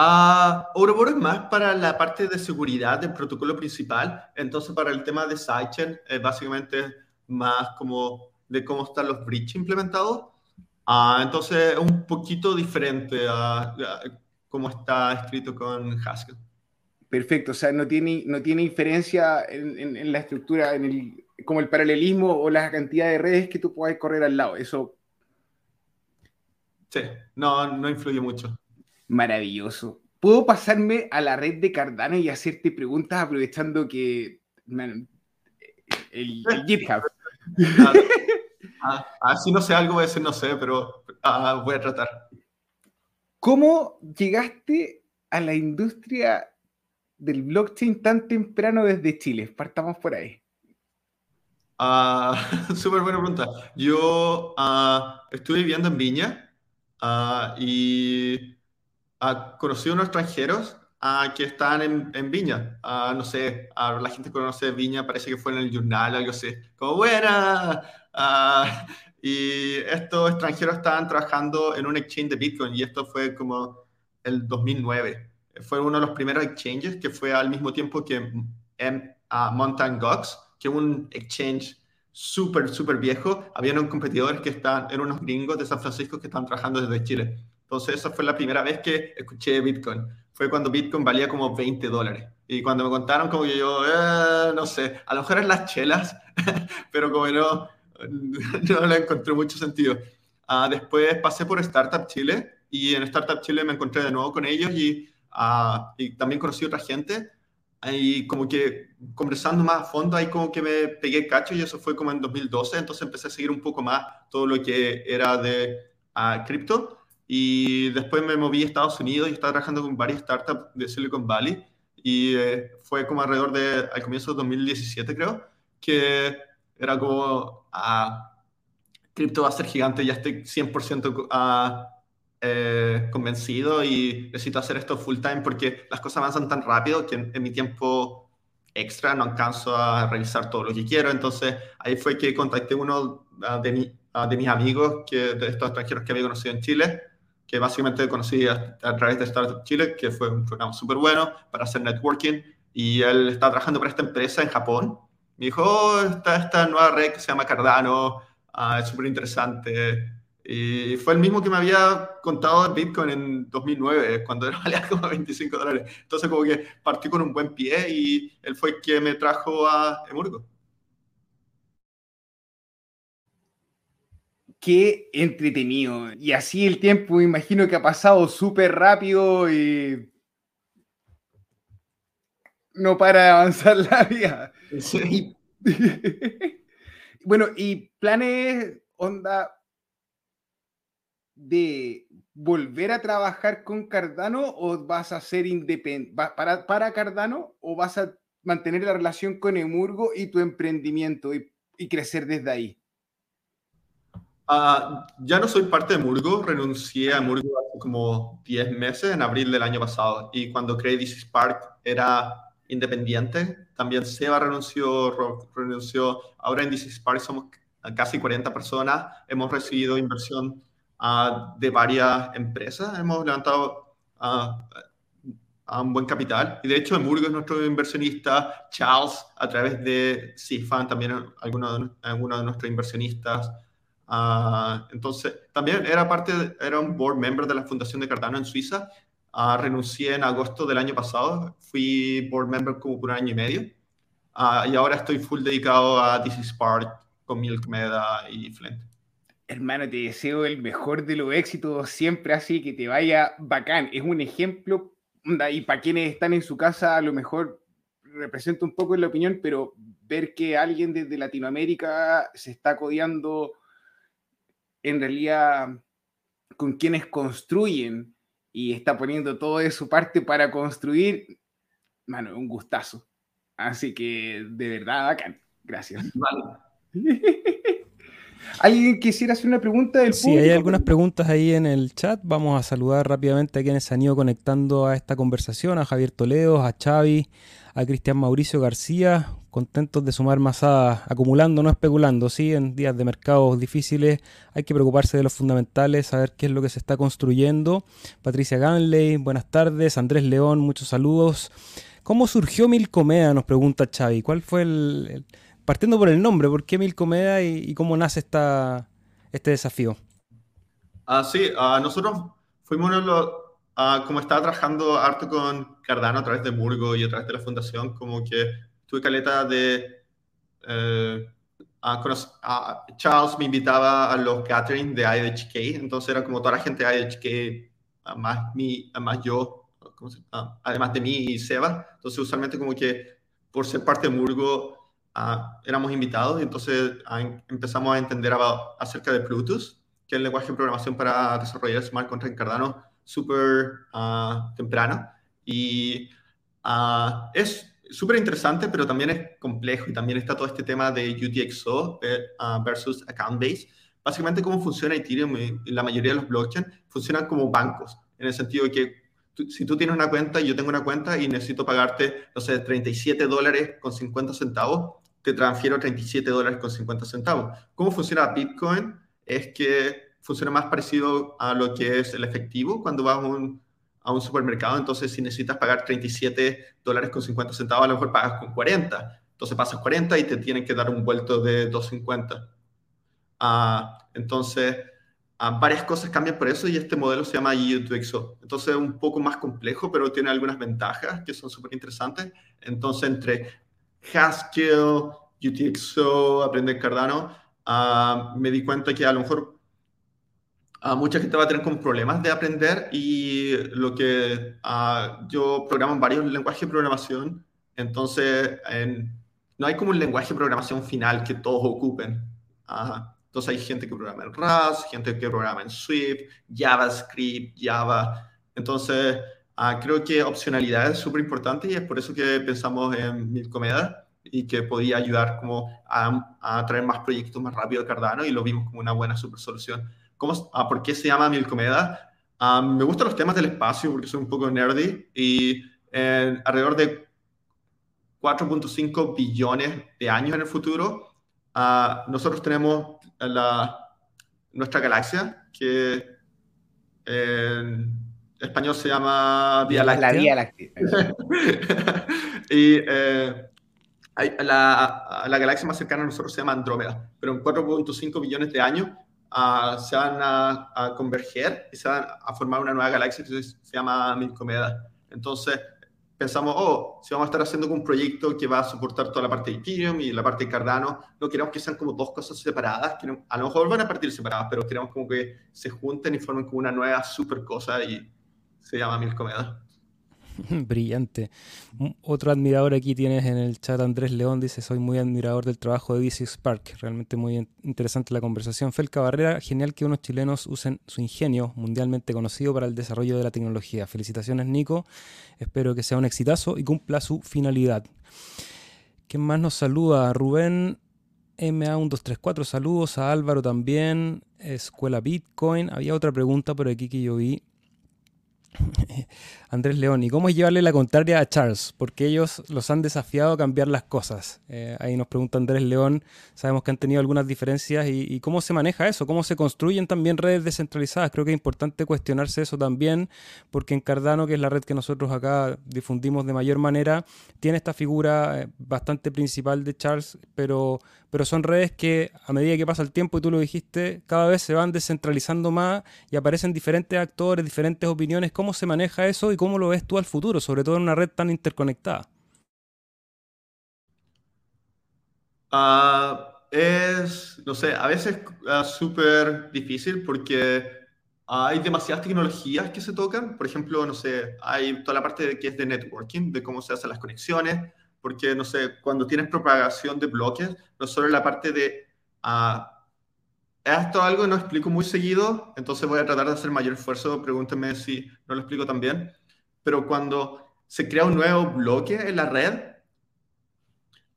Uh, Ouroboros es más para la parte de seguridad del protocolo principal, entonces para el tema de sidechain es básicamente más como de cómo están los bridges implementados. Uh, entonces es un poquito diferente a, cómo está escrito con Haskell. Perfecto, o sea, no tiene, no tiene diferencia en, la estructura, en el, como el paralelismo o la cantidad de redes que tú puedes correr al lado. Eso. Sí, no, no influye mucho. Maravilloso. ¿Puedo pasarme a la red de Cardano y hacerte preguntas aprovechando que el, GitHub? Ah, ah, si no sé algo, voy a decir no sé, pero ah, voy a tratar. ¿Cómo llegaste a la industria del blockchain tan temprano desde Chile? Partamos por ahí. Súper buena pregunta. Yo estuve viviendo en Viña y a unos extranjeros que están en, en Viña. no sé, la gente conoce Viña, parece que fue en el journal, algo así. Como buena. y estos extranjeros estaban trabajando en un exchange de Bitcoin y esto fue como el 2009 fue uno de los primeros exchanges que fue al mismo tiempo que en, Mountain Gox, que es un exchange súper, súper viejo. Había unos competidores que están, eran unos gringos de San Francisco que estaban trabajando desde Chile. Entonces, esa fue la primera vez que escuché Bitcoin. Fue cuando Bitcoin valía como 20 dólares. Y cuando me contaron, como que yo, eh, no sé, a lo mejor en las chelas, pero como no, no le encontré mucho sentido. Uh, después pasé por Startup Chile y en Startup Chile me encontré de nuevo con ellos y y también conocí a otra gente. Y como que conversando más a fondo, ahí como que me pegué cacho y eso fue como en 2012. Entonces empecé a seguir un poco más todo lo que era de cripto. Y después me moví a Estados Unidos y estaba trabajando con varias startups de Silicon Valley. Y eh, fue como alrededor de, al comienzo de 2017 creo, que era como, ah, cripto va a ser gigante, ya estoy 100% a eh, convencido y necesito hacer esto full time porque las cosas avanzan tan rápido que en, mi tiempo extra no alcanzo a realizar todo lo que quiero. Entonces ahí fue que contacté uno ah, de, ah, de mis amigos, que, de estos extranjeros que había conocido en Chile, que básicamente conocí a, través de Startup Chile, que fue un programa súper bueno para hacer networking. Y él está trabajando para esta empresa en Japón. Me dijo, oh, está esta nueva red que se llama Cardano, ah, es súper interesante y fue el mismo que me había contado Bitcoin en 2009, cuando valía como 25 dólares. Entonces como que partí con un buen pie y él fue el que me trajo a Emurgo. Qué entretenido. Y así el tiempo, me imagino que ha pasado súper rápido y no para de avanzar la vida. bueno, y planes, onda, de volver a trabajar con Cardano o vas a ser independiente para, para Cardano o vas a mantener la relación con Emurgo y tu emprendimiento y, crecer desde ahí? Ah, ya no soy parte de Emurgo, renuncié a Emurgo hace como 10 meses, en abril del año pasado, y cuando creé DC Spark era independiente, también Seba renunció, renunció, ahora en DC Spark somos casi 40 personas, hemos recibido inversión de varias empresas. Hemos levantado a un buen capital. Y de hecho, Emurgo es nuestro inversionista, Charles, a través de CIFAN, también algunos de, alguno de nuestros inversionistas. Entonces, también era parte, era un board member de la Fundación de Cardano en Suiza. renuncié en agosto del año pasado. Fui board member como por un año y medio. y ahora estoy full dedicado a This is Part con Milk Meda y Flint. Hermano, te deseo el mejor de los éxitos siempre así, que te vaya bacán. Es un ejemplo, y para quienes están en su casa, a lo mejor representa un poco en la opinión, pero ver que alguien desde Latinoamérica se está codeando en realidad con quienes construyen y está poniendo todo de su parte para construir, mano, un gustazo. Así que de verdad, bacán. Gracias. ¿Alguien quisiera hacer una pregunta del Sí, hay algunas preguntas ahí en el chat. Vamos a saludar rápidamente a quienes se han ido conectando a esta conversación, a Javier Toledo, a Xavi, a Cristian Mauricio García, contentos de sumar masadas, acumulando, no especulando, sí, en días de mercados difíciles hay que preocuparse de los fundamentales, saber qué es lo que se está construyendo. Patricia Ganley, buenas tardes, Andrés León, muchos saludos. ¿Cómo surgió Milcomeda? Nos pregunta Xavi. ¿Cuál fue el, partiendo por el nombre, por qué Milcomeda y, y cómo nace esta, este desafío? Ah, sí, uh, nosotros fuimos uno los como estaba trabajando harto con Cardano a través de Murgo y a través de la fundación, como que tuve caleta de... Eh, Charles me invitaba a los gatherings de IDHK, entonces era como toda la gente de IDHK, más, mi, más yo, además de mí y Seba. Entonces usualmente como que por ser parte de Murgo éramos invitados y entonces empezamos a entender acerca de Plutus, que es el lenguaje de programación para desarrollar smart contract en Cardano súper uh, temprano y uh, es súper interesante, pero también es complejo y también está todo este tema de UTXO eh, uh, versus account base. Básicamente, cómo funciona Ethereum y la mayoría de los blockchains funcionan como bancos, en el sentido de que si tú tienes una cuenta y yo tengo una cuenta y necesito pagarte, no sé, 37 dólares con 50 centavos, te transfiero 37 dólares con 50 centavos. ¿Cómo funciona Bitcoin? Es que funciona más parecido a lo que es el efectivo cuando vas a un, a un supermercado. Entonces, si necesitas pagar 37 dólares con 50 centavos, a lo mejor pagas con 40. Entonces pasas 40 y te tienen que dar un vuelto de 2.50. Ah, entonces, ah, varias cosas cambian por eso y este modelo se llama U2XO. Entonces es un poco más complejo, pero tiene algunas ventajas que son súper interesantes. Entonces, entre Haskell, UTXO, Aprender Cardano, ah, me di cuenta que a lo mejor Uh, mucha gente va a tener como problemas de aprender y lo que uh, yo programo en varios lenguajes de programación, entonces en, no hay como un lenguaje de programación final que todos ocupen. Entonces hay gente que programa en Rust, gente que programa en Swift, JavaScript, Java. Entonces creo que opcionalidad es súper importante y es por eso que pensamos en Milcomeda y que podía ayudar como a, a traer más proyectos más rápido a Cardano y lo vimos como una buena super solución. ¿Cómo, ah, ¿Por qué se llama Milcomeda? Ah, me gustan los temas del espacio porque soy un poco nerdy y alrededor de 4.5 billones de años en el futuro, ah, nosotros tenemos la, nuestra galaxia que en español se llama Vía Láctea. La Vía Láctea. y eh, la, la, galaxia más cercana a nosotros se llama Andrómeda, pero en 4.5 billones de años se van a, converger y se van a formar una nueva galaxia que se, llama Milcomeda. Entonces, pensamos, oh, si vamos a estar haciendo un proyecto que va a soportar toda la parte de Ethereum y la parte de Cardano, no queremos que sean como dos cosas separadas, que a lo mejor van a partir separadas, pero queremos como que se junten y formen como una nueva super cosa y se llama Milcomeda. Brillante. Otro admirador aquí tienes en el chat, Andrés León, dice, soy muy admirador del trabajo de DC Spark. Realmente muy interesante la conversación. Felca Barrera, genial que unos chilenos usen su ingenio mundialmente conocido para el desarrollo de la tecnología. Felicitaciones, Nico. Espero que sea un exitazo y cumpla su finalidad. ¿Quién más nos saluda? Rubén MA1234, saludos a Álvaro también, Escuela Bitcoin. Había otra pregunta por aquí que yo vi. Andrés León, ¿y cómo es llevarle la contraria a Charles? Porque ellos los han desafiado a cambiar las cosas. Eh, ahí nos pregunta Andrés León, sabemos que han tenido algunas diferencias y, cómo se maneja eso, cómo se construyen también redes descentralizadas. Creo que es importante cuestionarse eso también, porque en Cardano, que es la red que nosotros acá difundimos de mayor manera, tiene esta figura eh, bastante principal de Charles, pero, pero son redes que a medida que pasa el tiempo, y tú lo dijiste, cada vez se van descentralizando más y aparecen diferentes actores, diferentes opiniones. ¿Cómo se maneja eso? ¿Cómo lo ves tú al futuro, sobre todo en una red tan interconectada? Ah, es, no sé, a veces es ah, súper difícil porque hay demasiadas tecnologías que se tocan. Por ejemplo, no sé, hay toda la parte de, que es de networking, de cómo se hacen las conexiones. porque, no sé, cuando tienes propagación de bloques, no solo la parte de... Uh, esto algo no explico muy seguido, entonces voy a tratar de hacer mayor esfuerzo, pregúntenme si no lo explico también, pero cuando se crea un nuevo bloque en la red,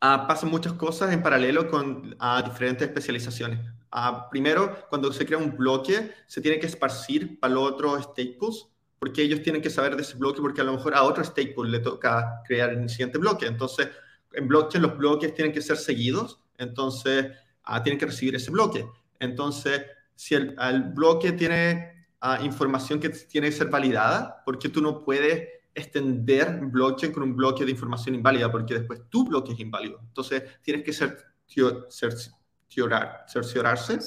uh, pasan muchas cosas en paralelo con uh, diferentes especializaciones. Uh, primero, cuando se crea un bloque, se tiene que esparcir para los otros staples, porque ellos tienen que saber de ese bloque, porque a lo mejor a otro staple le toca crear el siguiente bloque. Entonces, en blockchain los bloques tienen que ser seguidos, entonces tienen que recibir ese bloque. Entonces, si el, el bloque tiene información que tiene que ser validada, porque tú no puedes extender blockchain con un bloque de información inválida, porque después tu bloque es inválido. Entonces, tienes que ser, cerciorarse,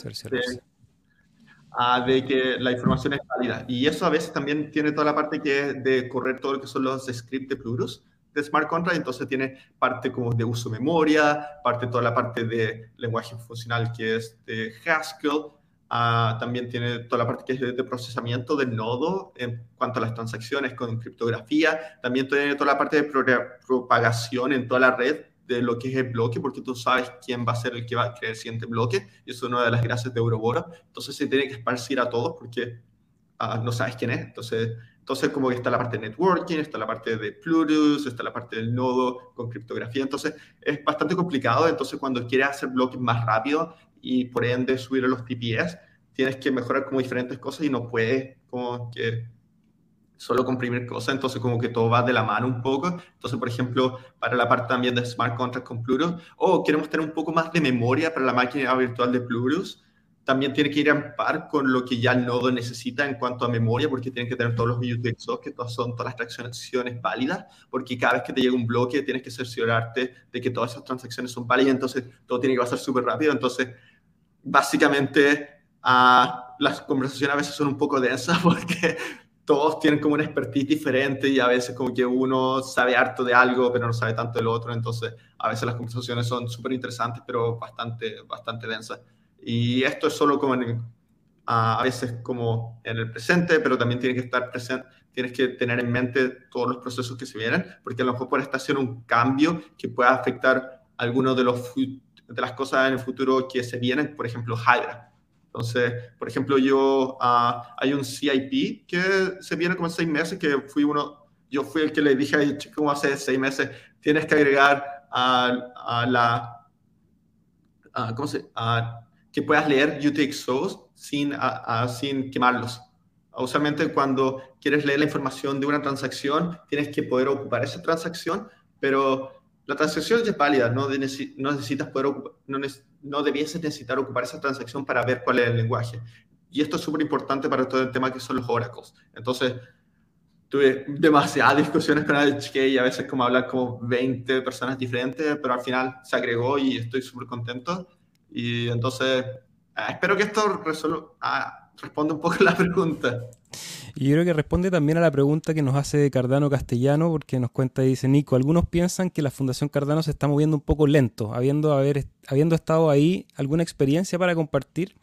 De, de, que la información es válida. Y eso a veces también tiene toda la parte que de correr todo lo que son los scripts de Plurus de smart contract, entonces tiene parte como de uso memoria, parte toda la parte de lenguaje funcional que es de Haskell, Ah, también tiene toda la parte que es de, procesamiento del nodo en cuanto a las transacciones con criptografía. También tiene toda la parte de propagación en toda la red de lo que es el bloque, porque tú sabes quién va a ser el que va a crear el siguiente bloque. Y eso es una de las gracias de Euroboro. Entonces se tiene que esparcir a todos porque ah, no sabes quién es. Entonces, entonces, como que está la parte de networking, está la parte de Plurus, está la parte del nodo con criptografía. Entonces, es bastante complicado. Entonces, cuando quieres hacer bloques más rápido, y por ende subir a los TPS, tienes que mejorar como diferentes cosas y no puedes como que solo comprimir cosas, entonces como que todo va de la mano un poco. Entonces, por ejemplo, para la parte también de Smart Contract con Plurus, o queremos tener un poco más de memoria para la máquina virtual de Plurus, también tiene que ir a par con lo que ya el nodo necesita en cuanto a memoria, porque tiene que tener todos los UTXOs, que todas son todas las transacciones válidas, porque cada vez que te llega un bloque tienes que cerciorarte de que todas esas transacciones son válidas, entonces todo tiene que pasar súper rápido, entonces básicamente uh, las conversaciones a veces son un poco densas porque todos tienen como una expertise diferente y a veces como que uno sabe harto de algo pero no sabe tanto del otro, entonces a veces las conversaciones son súper interesantes pero bastante, bastante densas. Y esto es solo como en, a veces como en el presente, pero también tiene que estar presente, tienes que tener en mente todos los procesos que se vienen, porque a lo mejor estar haciendo un cambio que pueda afectar algunos de los de las cosas en el futuro que se vienen, por ejemplo, Hydra. Entonces, por ejemplo, yo, uh, hay un CIP que se viene como en seis meses, que fui uno, yo fui el que le dije a chico hace seis meses, tienes que agregar a, la, ¿cómo se que puedas leer UTXOs sin, sin quemarlos. Usualmente cuando quieres leer la información de una transacción, tienes que poder ocupar esa transacción, pero la transacción es válida, no, no necesitas poder no, no debieses necesitar ocupar esa transacción para ver cuál es el lenguaje. Y esto es súper importante para todo el tema que son los oracles. Entonces, tuve demasiadas discusiones con HK y a veces como hablar como 20 personas diferentes, pero al final se agregó y estoy súper contento. Y entonces, ah, espero que esto ah, responda un poco la pregunta. Y yo creo que responde también a la pregunta que nos hace Cardano Castellano, porque nos cuenta y dice, Nico, algunos piensan que la Fundación Cardano se está moviendo un poco lento, habiendo, haber, habiendo estado ahí, ¿alguna experiencia para compartir?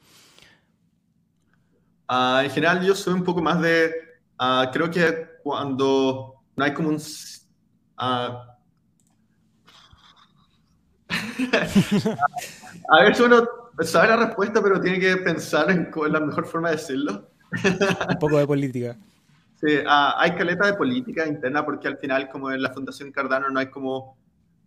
Ah, en general yo soy un poco más de, uh, creo que cuando no hay como un... Uh, a veces uno sabe la respuesta, pero tiene que pensar en cuál es la mejor forma de decirlo. Un poco de política. Sí, ah, hay caleta de política interna porque al final, como en la Fundación Cardano, no hay como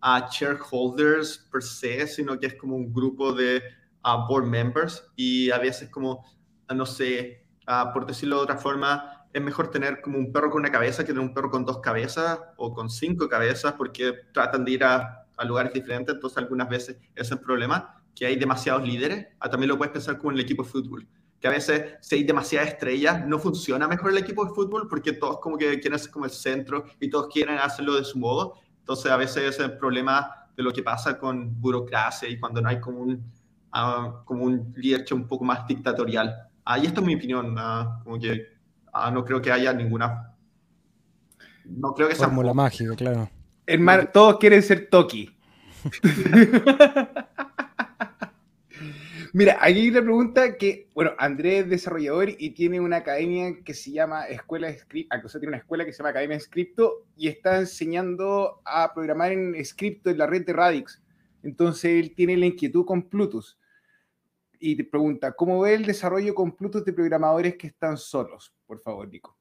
uh, shareholders per se, sino que es como un grupo de ah, board members y a veces como, no sé, por decirlo de otra forma, es mejor tener como un perro con una cabeza que tener un perro con dos cabezas o con cinco cabezas porque tratan de ir a, a lugares diferentes, entonces algunas veces ese es el problema, que hay demasiados líderes, también lo puedes pensar como en el equipo de fútbol que a veces si hay demasiadas estrellas no funciona mejor el equipo de fútbol porque todos como que quieren ser como el centro y todos quieren hacerlo de su modo. Entonces a veces es el problema de lo que pasa con burocracia y cuando no hay como un, uh, como un líder un poco más dictatorial. Ahí uh, esta es mi opinión, uh, como que ah, no creo que haya ninguna... No creo que sea... Fórmula mágica, claro. Hermano, todos quieren ser Toki. Mira, aquí hay una pregunta que, bueno, Andrés es desarrollador y tiene una academia que se llama Escuela de Script, o sea, tiene una escuela que se llama Academia de Scripto y está enseñando a programar en Scripto en la red de Radix. Entonces él tiene la inquietud con Plutus y te pregunta, ¿cómo ve el desarrollo con Plutus de programadores que están solos? Por favor, Nico.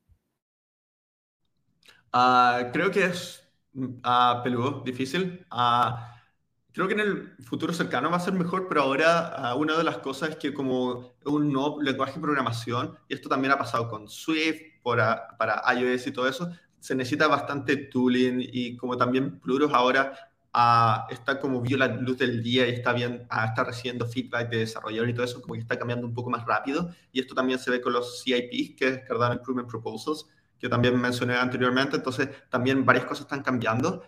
Uh, creo que es uh, peludo, difícil. Uh, creo que en el futuro cercano va a ser mejor, pero ahora una de las cosas es que como un nuevo lenguaje de programación, y esto también ha pasado con Swift para, para iOS y todo eso, se necesita bastante tooling y como también Plutus ahora está como vio la luz del día y está bien, está recibiendo feedback de desarrolladores y todo eso, como que está cambiando un poco más rápido. Y esto también se ve con los CIPs, que es Cardano Improvement Proposals, que también mencioné anteriormente. Entonces, también varias cosas están cambiando.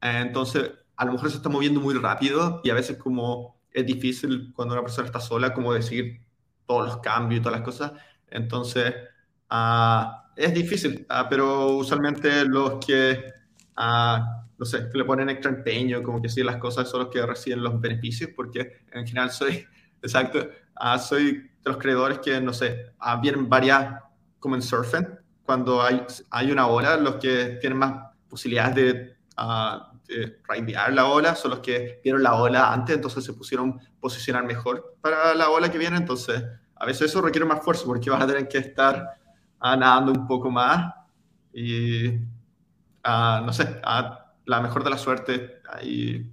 Entonces, a lo mejor se está moviendo muy rápido y a veces como es difícil cuando una persona está sola, como decir todos los cambios y todas las cosas. Entonces, uh, es difícil, uh, pero usualmente los que uh, no sé, que le ponen extra empeño, como que sí, las cosas son los que reciben los beneficios, porque en general soy, exacto, soy de los creadores que, no sé, vienen varias, como en surfing, cuando hay, hay una ola, los que tienen más posibilidades de, de ridear la ola son los que vieron la ola antes, entonces se pusieron posicionar mejor para la ola que viene, entonces a veces eso requiere más esfuerzo porque vas a tener que estar nadando un poco más y, no sé, la mejor de la suerte. Ahí.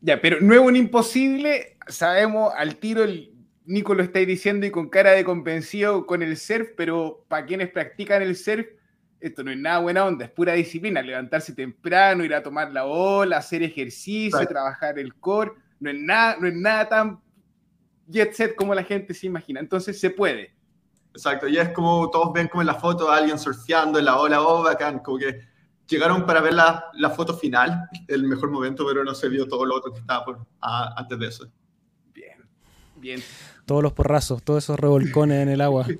Ya, pero no es un imposible, sabemos al tiro, el Nico lo estáis diciendo y con cara de convencido con el surf, pero para quienes practican el surf, esto no es nada buena onda, es pura disciplina, levantarse temprano, ir a tomar la ola, hacer ejercicio, trabajar el core, no es nada, no es nada tan jet set como la gente se imagina, entonces se puede. Exacto, y es como todos ven como en la foto a alguien surfeando en la ola, oh, bacán, como que llegaron para ver la, la, foto final, el mejor momento, pero no se vio todo lo otro que estaba por, a, antes de eso. Bien, bien. Todos los porrazos, todos esos revolcones en el agua.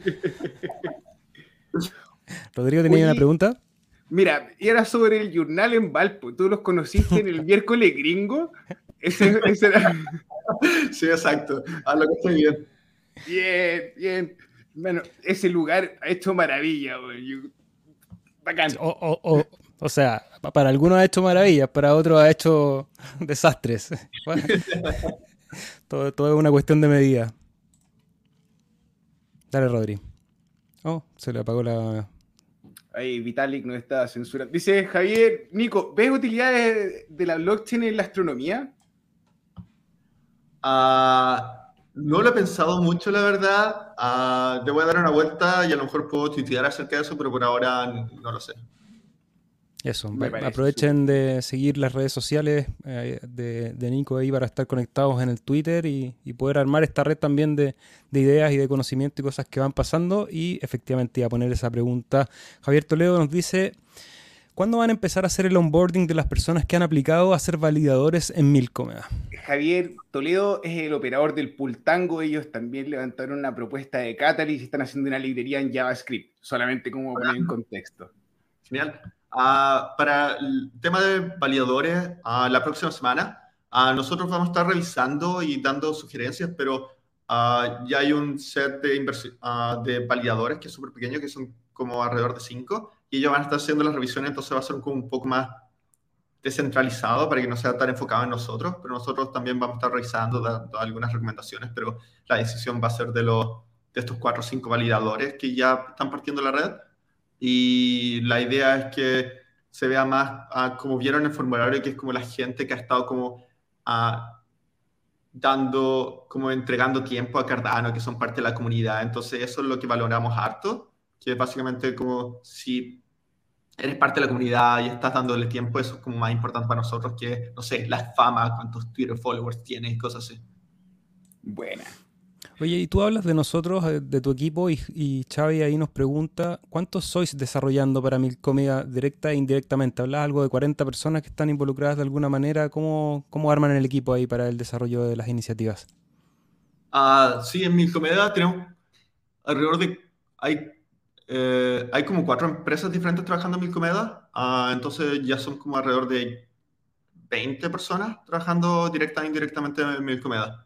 Rodrigo, ¿tenía una pregunta? Mira, era sobre el Journal en Valpo. ¿Tú los conociste en el miércoles gringo? Ese, ese era... Sí, exacto. A lo que estoy bien. Bien, bien. Bueno, ese lugar ha hecho maravilla. Bacán. O, o, o, o sea, para algunos ha hecho maravillas, para otros ha hecho desastres. todo, todo, es una cuestión de medida. Dale, Rodri. Oh, se le apagó la. Ahí, Vitalik no está censurado. Dice Javier, Nico, ¿ves utilidades de la blockchain en la astronomía? Uh, no lo he pensado mucho, la verdad. Uh, te voy a dar una vuelta y a lo mejor puedo tuitear acerca de eso, pero por ahora no lo sé. Eso, aprovechen de seguir las redes sociales eh, de, de, Nico ahí para estar conectados en el Twitter y, y poder armar esta red también de, de, ideas y de conocimiento y cosas que van pasando. Y efectivamente, a poner esa pregunta, Javier Toledo nos dice: ¿Cuándo van a empezar a hacer el onboarding de las personas que han aplicado a ser validadores en Milcomeda? Javier Toledo es el operador del Pultango. Ellos también levantaron una propuesta de Catalyst y están haciendo una librería en JavaScript, solamente como poner en contexto. Genial. Uh, para el tema de validadores, uh, la próxima semana uh, nosotros vamos a estar revisando y dando sugerencias, pero ya hay un set de, de validadores que es súper pequeño, que son como alrededor de cinco, y ellos van a estar haciendo las revisiones, entonces va a ser un poco más descentralizado para que no sea tan enfocado en nosotros, pero nosotros también vamos a estar revisando, dando algunas recomendaciones, pero la decisión va a ser de, los, de estos cuatro o cinco validadores que ya están partiendo la red y la idea es que se vea más, uh, como vieron en el formulario, que es como la gente que ha estado como uh, dando, como entregando tiempo a Cardano, que son parte de la comunidad. Entonces eso es lo que valoramos harto, que básicamente como si eres parte de la comunidad y estás dándole tiempo, eso es como más importante para nosotros que, no sé, la fama, cuántos Twitter followers tienes cosas así. Buena. Oye, y tú hablas de nosotros, eh, de tu equipo, y, y Xavi ahí nos pregunta, ¿cuántos sois desarrollando para Milcomeda directa e indirectamente? Hablas algo de 40 personas que están involucradas de alguna manera. ¿Cómo, cómo arman el equipo ahí para el desarrollo de las iniciativas? Uh, sí, en Milcomeda tenemos alrededor de... Hay, eh, hay como cuatro empresas diferentes trabajando en Milcomeda, uh, entonces ya son como alrededor de 20 personas trabajando directa e indirectamente en Milcomeda.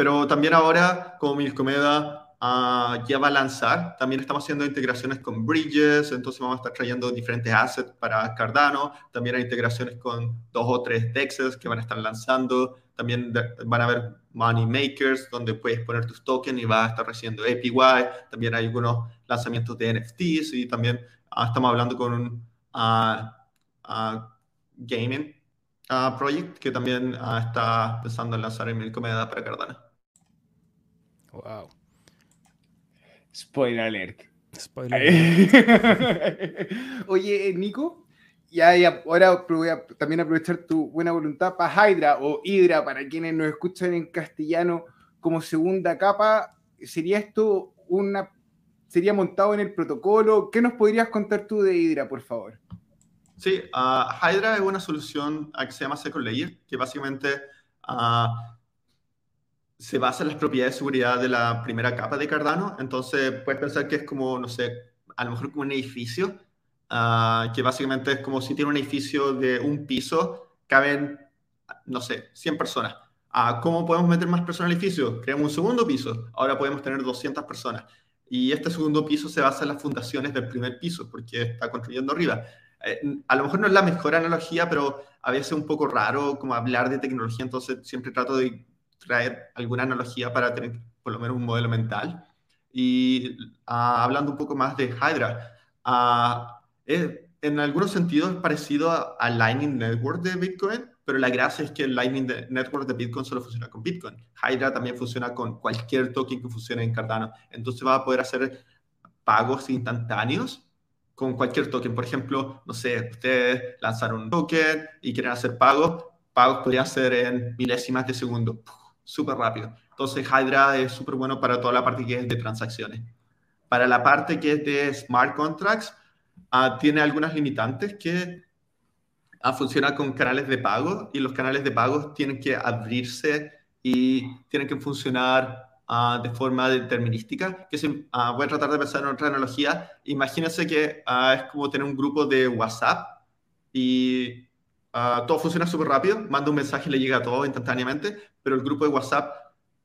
Pero también ahora, como Milcomeda uh, ya va a lanzar, también estamos haciendo integraciones con Bridges, entonces vamos a estar trayendo diferentes assets para Cardano, también hay integraciones con dos o tres DEXs que van a estar lanzando, también van a haber money makers donde puedes poner tus tokens y vas a estar recibiendo APY, también hay algunos lanzamientos de NFTs y también uh, estamos hablando con un uh, gaming project que también está pensando en lanzar en Milcomeda para Cardano. Wow. Spoiler alert. Oye, Nico, ya, ya, ahora voy a también aprovechar tu buena voluntad para Hydra o Hydra, para quienes nos escuchan en castellano como segunda capa. ¿Sería esto una. sería montado en el protocolo? ¿Qué nos podrías contar tú de Hydra, por favor? Sí, uh, Hydra es una solución que se llama Second Layer, que básicamente uh, se basa en las propiedades de seguridad de la primera capa de Cardano. Entonces, puedes pensar que es como, no sé, a lo mejor como un edificio, uh, que básicamente es como si tiene un edificio de un piso, caben, no sé, 100 personas. Uh, ¿Cómo podemos meter más personas al edificio? Creamos un segundo piso. Ahora podemos tener 200 personas. Y este segundo piso se basa en las fundaciones del primer piso, porque está construyendo arriba. Eh, a lo mejor no es la mejor analogía, pero a veces es un poco raro como hablar de tecnología, entonces siempre trato de traer alguna analogía para tener por lo menos un modelo mental. Y ah, hablando un poco más de Hydra, uh, en algunos sentidos es parecido al Lightning Network de Bitcoin, pero la gracia es que el Lightning Network de Bitcoin solo funciona con Bitcoin. Hydra también funciona con cualquier token que funcione en Cardano. Entonces va a poder hacer pagos instantáneos con cualquier token. Por ejemplo, no sé, ustedes lanzaron un token y quieren hacer pagos, pagos podrían ser en milésimas de segundo súper rápido. Entonces Hydra es súper bueno para toda la parte que es de transacciones. Para la parte que es de smart contracts, uh, tiene algunas limitantes que uh, funciona con canales de pago y los canales de pago tienen que abrirse y tienen que funcionar uh, de forma determinística. Que se, voy a tratar de pensar en otra analogía. Imagínense que es como tener un grupo de WhatsApp y Uh, todo funciona súper rápido, manda un mensaje y le llega a todo instantáneamente, pero el grupo de WhatsApp,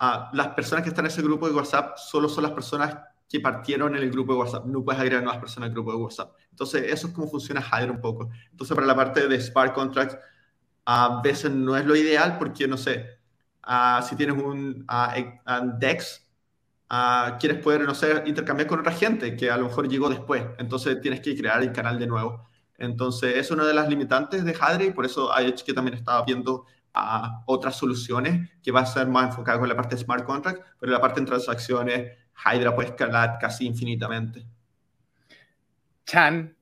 uh, las personas que están en ese grupo de WhatsApp solo son las personas que partieron en el grupo de WhatsApp. No puedes agregar nuevas personas al grupo de WhatsApp. Entonces, eso es como funciona Hydra un poco. Entonces, para la parte de Spark Contracts, a veces no es lo ideal porque, no sé, uh, si tienes un DEX, quieres poder, no sé, intercambiar con otra gente que a lo mejor llegó después. Entonces, tienes que crear el canal de nuevo. Entonces, es una de las limitantes de Hadri y por eso hecho que también estaba viendo a otras soluciones que va a ser más enfocada con la parte de smart contract, pero la parte de transacciones, Hydra puede escalar casi infinitamente. Chan.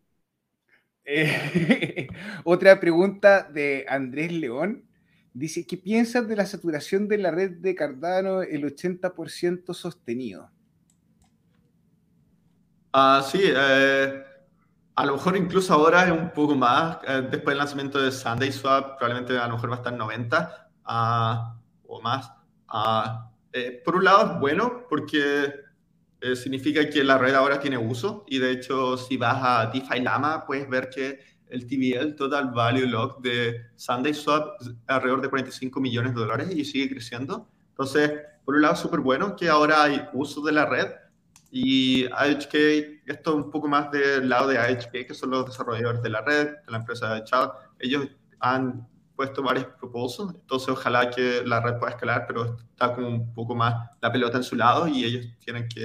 Eh, otra pregunta de Andrés León. Dice, ¿qué piensas de la saturación de la red de Cardano el 80% sostenido? Ah, sí, eh, a lo mejor incluso ahora es un poco más. Eh, después del lanzamiento de Sunday Swap, probablemente a lo mejor va a estar 90 ah, o más. Ah, eh, por un lado es bueno porque eh, significa que la red ahora tiene uso y de hecho si vas a DeFi Lama puedes ver que el TVL, Total Value Lock de Sunday Swap, es alrededor de 45 millones de dólares y sigue creciendo. Entonces, por un lado, súper bueno que ahora hay uso de la red y AHK, esto es un poco más del lado de AHK, que son los desarrolladores de la red, de la empresa de chat. Ellos han puesto varios propuestos, entonces ojalá que la red pueda escalar, pero está como un poco más la pelota en su lado y ellos tienen que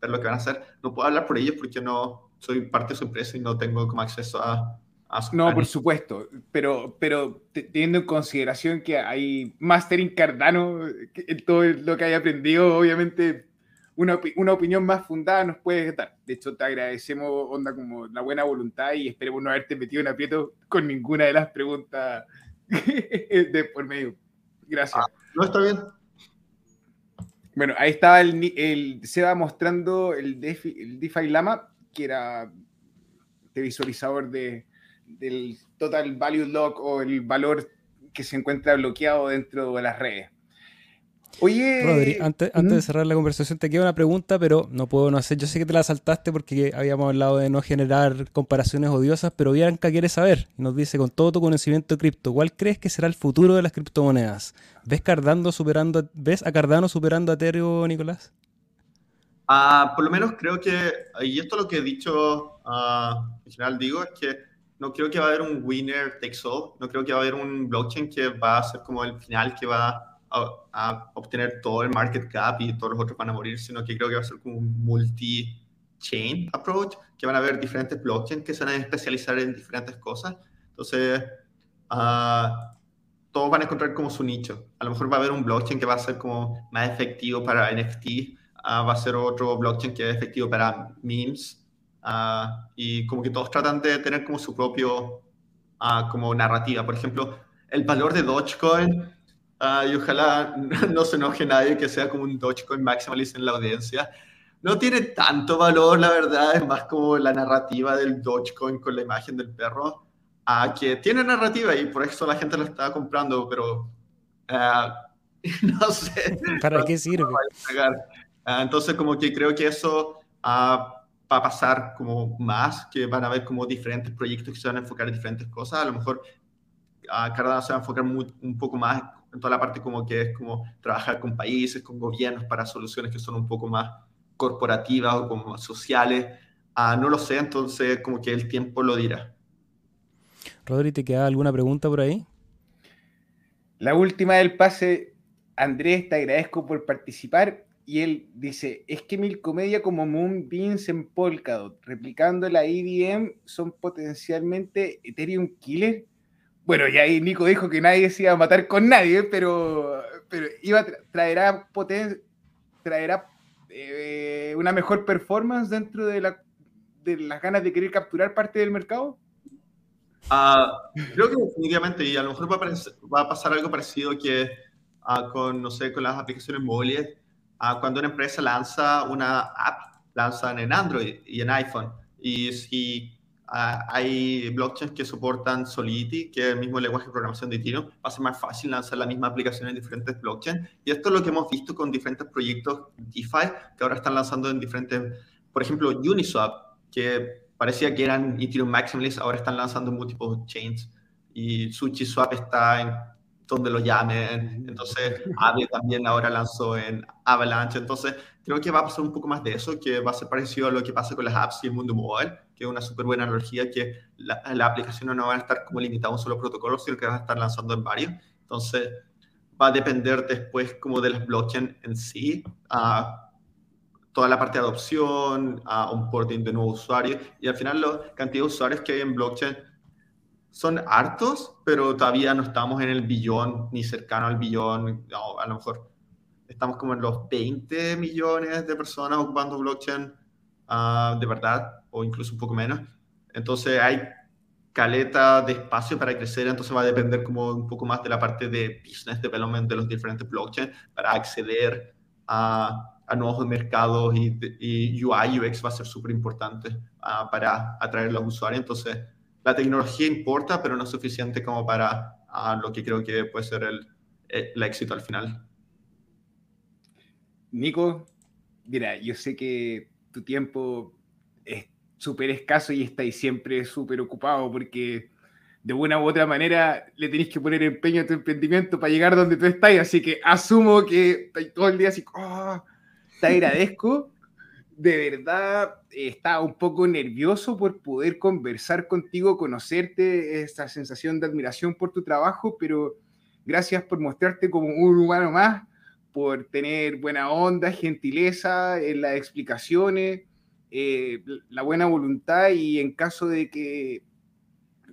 ver lo que van a hacer. No puedo hablar por ellos porque no soy parte de su empresa y no tengo como acceso a, a su No, por supuesto, pero, pero teniendo en consideración que hay mastering Cardano, todo lo que hay aprendido, obviamente una, una, opinión más fundada nos puedes dar. De hecho, te agradecemos, onda, como la buena voluntad y esperemos no haberte metido en aprieto con ninguna de las preguntas de por medio. Gracias. Ah, no, está bien. Bueno, ahí estaba el, el se va mostrando el DeFi, el DeFi Lama, que era de visualizador de, del Total Value Lock o el valor que se encuentra bloqueado dentro de las redes. Oye, Rodri, antes, antes de cerrar la conversación, te queda una pregunta, pero no puedo no hacer. Yo sé que te la saltaste porque habíamos hablado de no generar comparaciones odiosas, pero Bianca quiere saber y nos dice: con todo tu conocimiento de cripto, ¿cuál crees que será el futuro de las criptomonedas? ¿Ves, Cardano superando, ¿ves a Cardano superando a Ethereum, Nicolás? Uh, por lo menos creo que, y esto lo que he dicho uh, en general, digo, es que no creo que va a haber un winner takes all, no creo que va a haber un blockchain que va a ser como el final que va a, obtener todo el market cap y todos los otros van a morir, sino que creo que va a ser como un multi-chain approach, que van a haber diferentes blockchains que se van a especializar en diferentes cosas. Entonces, uh, todos van a encontrar como su nicho. A lo mejor va a haber un blockchain que va a ser como más efectivo para NFT, uh, va a ser otro blockchain que es efectivo para memes, uh, y como que todos tratan de tener como su propio como narrativa. Por ejemplo, el valor de Dogecoin Uh, y ojalá no se enoje nadie que sea como un Dogecoin maximalist en la audiencia. No tiene tanto valor, la verdad, es más como la narrativa del Dogecoin con la imagen del perro, uh, que tiene narrativa y por eso la gente lo está comprando, pero uh, no sé. ¿Para qué sirve? entonces, como que creo que eso va a pasar como más, que van a haber como diferentes proyectos que se van a enfocar en diferentes cosas. A lo mejor Cardano se va a enfocar un poco más en toda la parte como que es como trabajar con países, con gobiernos para soluciones que son un poco más corporativas o como sociales. Ah, no lo sé, entonces como que el tiempo lo dirá. Rodri, ¿te queda alguna pregunta por ahí? La última del pase, Andrés, te agradezco por participar. Y él dice, es que mil comedia como Moonbeams en Polkadot, replicando la IBM, son potencialmente Ethereum Killer. Bueno, y ahí Nico dijo que nadie se iba a matar con nadie, pero, pero iba traerá potencia, traerá eh, una mejor performance dentro de, la, de las ganas de querer capturar parte del mercado. Uh, creo que definitivamente, y a lo mejor va a, va a pasar algo parecido que uh, con, no sé, con las aplicaciones móviles, uh, cuando una empresa lanza una app, lanzan en Android y en iPhone, y si Ah, hay blockchains que soportan Solidity, que es el mismo lenguaje de programación de Ethereum. Va a ser más fácil lanzar la misma aplicación en diferentes blockchains. Y esto es lo que hemos visto con diferentes proyectos DeFi que ahora están lanzando en diferentes, por ejemplo, Uniswap, que parecía que eran Ethereum Maximalist, ahora están lanzando en múltiples chains. Y SushiSwap está en donde lo llamen. Entonces, Aave también ahora lanzó en Avalanche. Entonces, creo que va a pasar un poco más de eso, que va a ser parecido a lo que pasa con las apps y el mundo mobile que es una súper buena analogía, que la, la aplicación no va a estar como limitada a un solo protocolo, sino que va a estar lanzando en varios. Entonces, va a depender después como de las blockchain en sí, a toda la parte de adopción, a onboarding de nuevos usuarios, y al final la cantidad de usuarios que hay en blockchain son hartos, pero todavía no estamos en el billón, ni cercano al billón, a lo mejor estamos como en los 20 millones de personas ocupando blockchain uh, de verdad, o incluso un poco menos. Entonces hay caleta de espacio para crecer, entonces va a depender como un poco más de la parte de business development de los diferentes blockchains para acceder a, a nuevos mercados y, y, UI, UX va a ser súper importante uh, para atraer los usuarios. Entonces, la tecnología importa, pero no es suficiente como para uh, lo que creo que puede ser el, el éxito al final. Nico, mira, yo sé que tu tiempo súper escaso y estáis siempre súper ocupado porque de una u otra manera le tenéis que poner empeño a tu emprendimiento para llegar donde tú estás. Así que asumo que todo el día así, oh, te agradezco. De verdad, estaba un poco nervioso por poder conversar contigo, conocerte, esa sensación de admiración por tu trabajo, pero gracias por mostrarte como un humano más por tener buena onda, gentileza en las explicaciones, eh, la buena voluntad y en caso de que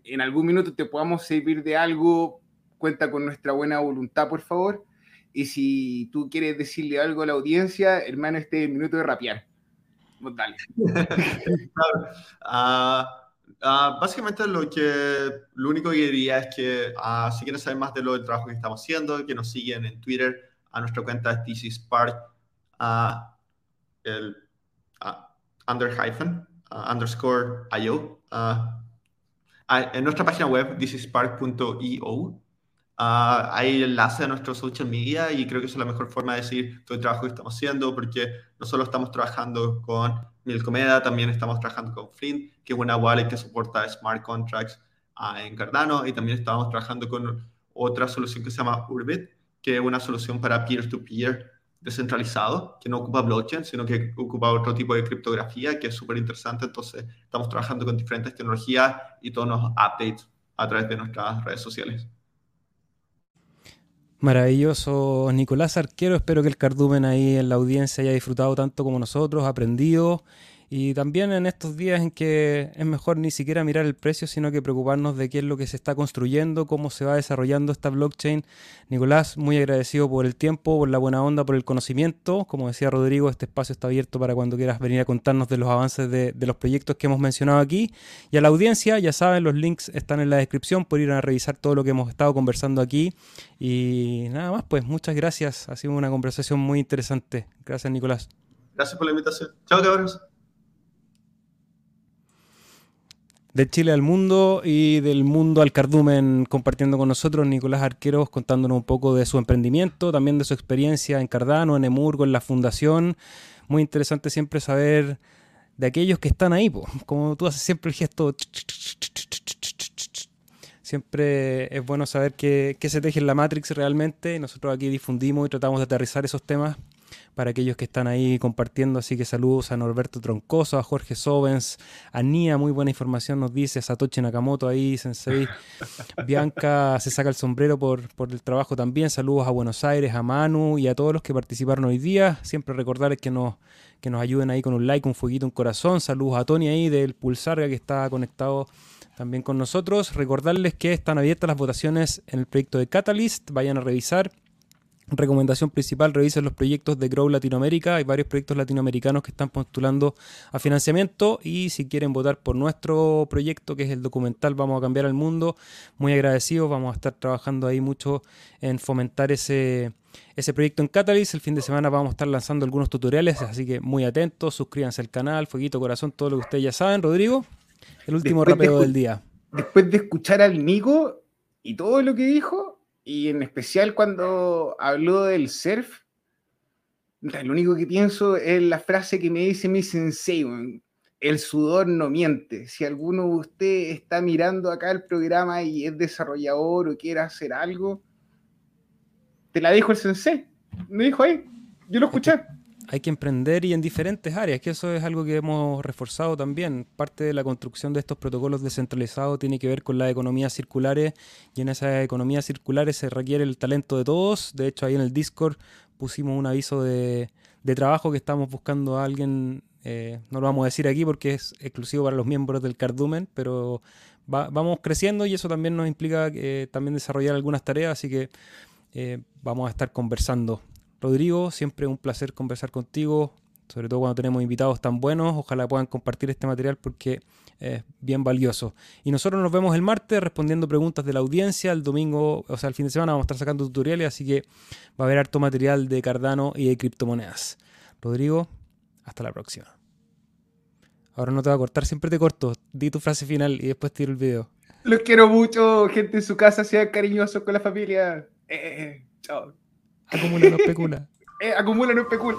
en algún minuto te podamos servir de algo, cuenta con nuestra buena voluntad, por favor. Y si tú quieres decirle algo a la audiencia, hermano, este es el minuto de rapear. Pues dale. uh, uh, básicamente lo que lo único que diría es que uh, si quieren saber más de lo del trabajo que estamos haciendo, que nos siguen en Twitter, a nuestra cuenta TC Spark, a el under hyphen, underscore IO. en nuestra página web, thisispark.io. Ah, hay enlace a nuestro social media y creo que es la mejor forma de decir todo el trabajo que estamos haciendo, porque no solo estamos trabajando con Milcomeda, también estamos trabajando con Flint, que es una wallet que soporta smart contracts en Cardano, y también estamos trabajando con otra solución que se llama Urbit, que es una solución para peer-to-peer descentralizado, que no ocupa blockchain, sino que ocupa otro tipo de criptografía, que es súper interesante. Entonces, estamos trabajando con diferentes tecnologías y todos los updates a través de nuestras redes sociales. Maravilloso, Nicolás Arquero. Espero que el cardumen ahí en la audiencia haya disfrutado tanto como nosotros, aprendido y también en estos días en que es mejor ni siquiera mirar el precio, sino que preocuparnos de qué es lo que se está construyendo, cómo se va desarrollando esta blockchain. Nicolás, muy agradecido por el tiempo, por la buena onda, por el conocimiento. Como decía Rodrigo, este espacio está abierto para cuando quieras venir a contarnos de los avances de, los proyectos que hemos mencionado aquí. Y a la audiencia, ya saben, los links están en la descripción por ir a revisar todo lo que hemos estado conversando aquí. Y nada más, pues muchas gracias. Ha sido una conversación muy interesante. Gracias, Nicolás. Gracias por la invitación. Chao, cabros. De Chile al mundo y del mundo al cardumen compartiendo con nosotros Nicolás Arqueros contándonos un poco de su emprendimiento, también de su experiencia en Cardano, en Emurgo, en la fundación. Muy interesante siempre saber de aquellos que están ahí, como tú haces siempre el gesto. Siempre es bueno saber qué se teje en la Matrix realmente. Nosotros aquí difundimos y tratamos de aterrizar esos temas para aquellos que están ahí compartiendo. Así que saludos a Norberto Troncoso, a Jorge Sobens, a Nia, muy buena información nos dice, a Satoshi Nakamoto ahí, Sensei. Bianca se saca el sombrero por, el trabajo también. Saludos a Buenos Aires, a Manu y a todos los que participaron hoy día. Siempre recordar que nos, que nos ayuden ahí con un like, un fueguito, un corazón. Saludos a Tony ahí del Pulsarga que está conectado también con nosotros. Recordarles que están abiertas las votaciones en el proyecto de Catalyst. Vayan a revisar recomendación principal, revisen los proyectos de Grow Latinoamérica. Hay varios proyectos latinoamericanos que están postulando a financiamiento y si quieren votar por nuestro proyecto, que es el documental Vamos a cambiar el mundo, muy agradecidos. Vamos a estar trabajando ahí mucho en fomentar ese, ese proyecto en Catalyst. El fin de semana vamos a estar lanzando algunos tutoriales, así que muy atentos, suscríbanse al canal, fueguito corazón, todo lo que ustedes ya saben. Rodrigo, el último rápido del día. Después de escuchar al Nico y todo lo que dijo, y en especial cuando habló del surf, lo único que pienso es la frase que me dice mi sensei, el sudor no miente. Si alguno de ustedes está mirando acá el programa y es desarrollador o quiere hacer algo, te la dijo el sensei. Me dijo ahí, yo lo escuché hay que emprender y en diferentes áreas, que eso es algo que hemos reforzado también. Parte de la construcción de estos protocolos descentralizados tiene que ver con las economías circulares y en esas economías circulares se requiere el talento de todos. De hecho, ahí en el Discord pusimos un aviso de, trabajo que estamos buscando a alguien, eh, no lo vamos a decir aquí porque es exclusivo para los miembros del Cardumen, pero vamos creciendo y eso también nos implica eh, también desarrollar algunas tareas, así que eh, vamos a estar conversando Rodrigo, siempre un placer conversar contigo, sobre todo cuando tenemos invitados tan buenos. Ojalá puedan compartir este material porque es bien valioso. Y nosotros nos vemos el martes respondiendo preguntas de la audiencia. El domingo, o sea, el fin de semana vamos a estar sacando tutoriales, así que va a haber harto material de Cardano y de criptomonedas. Rodrigo, hasta la próxima. Ahora no te va a cortar, siempre te corto. Di tu frase final y después tiro el video. Los quiero mucho, gente en su casa, sean cariñosos con la familia. Eh, eh, eh. chao. Acumula, no especula. eh, acumula, no especula.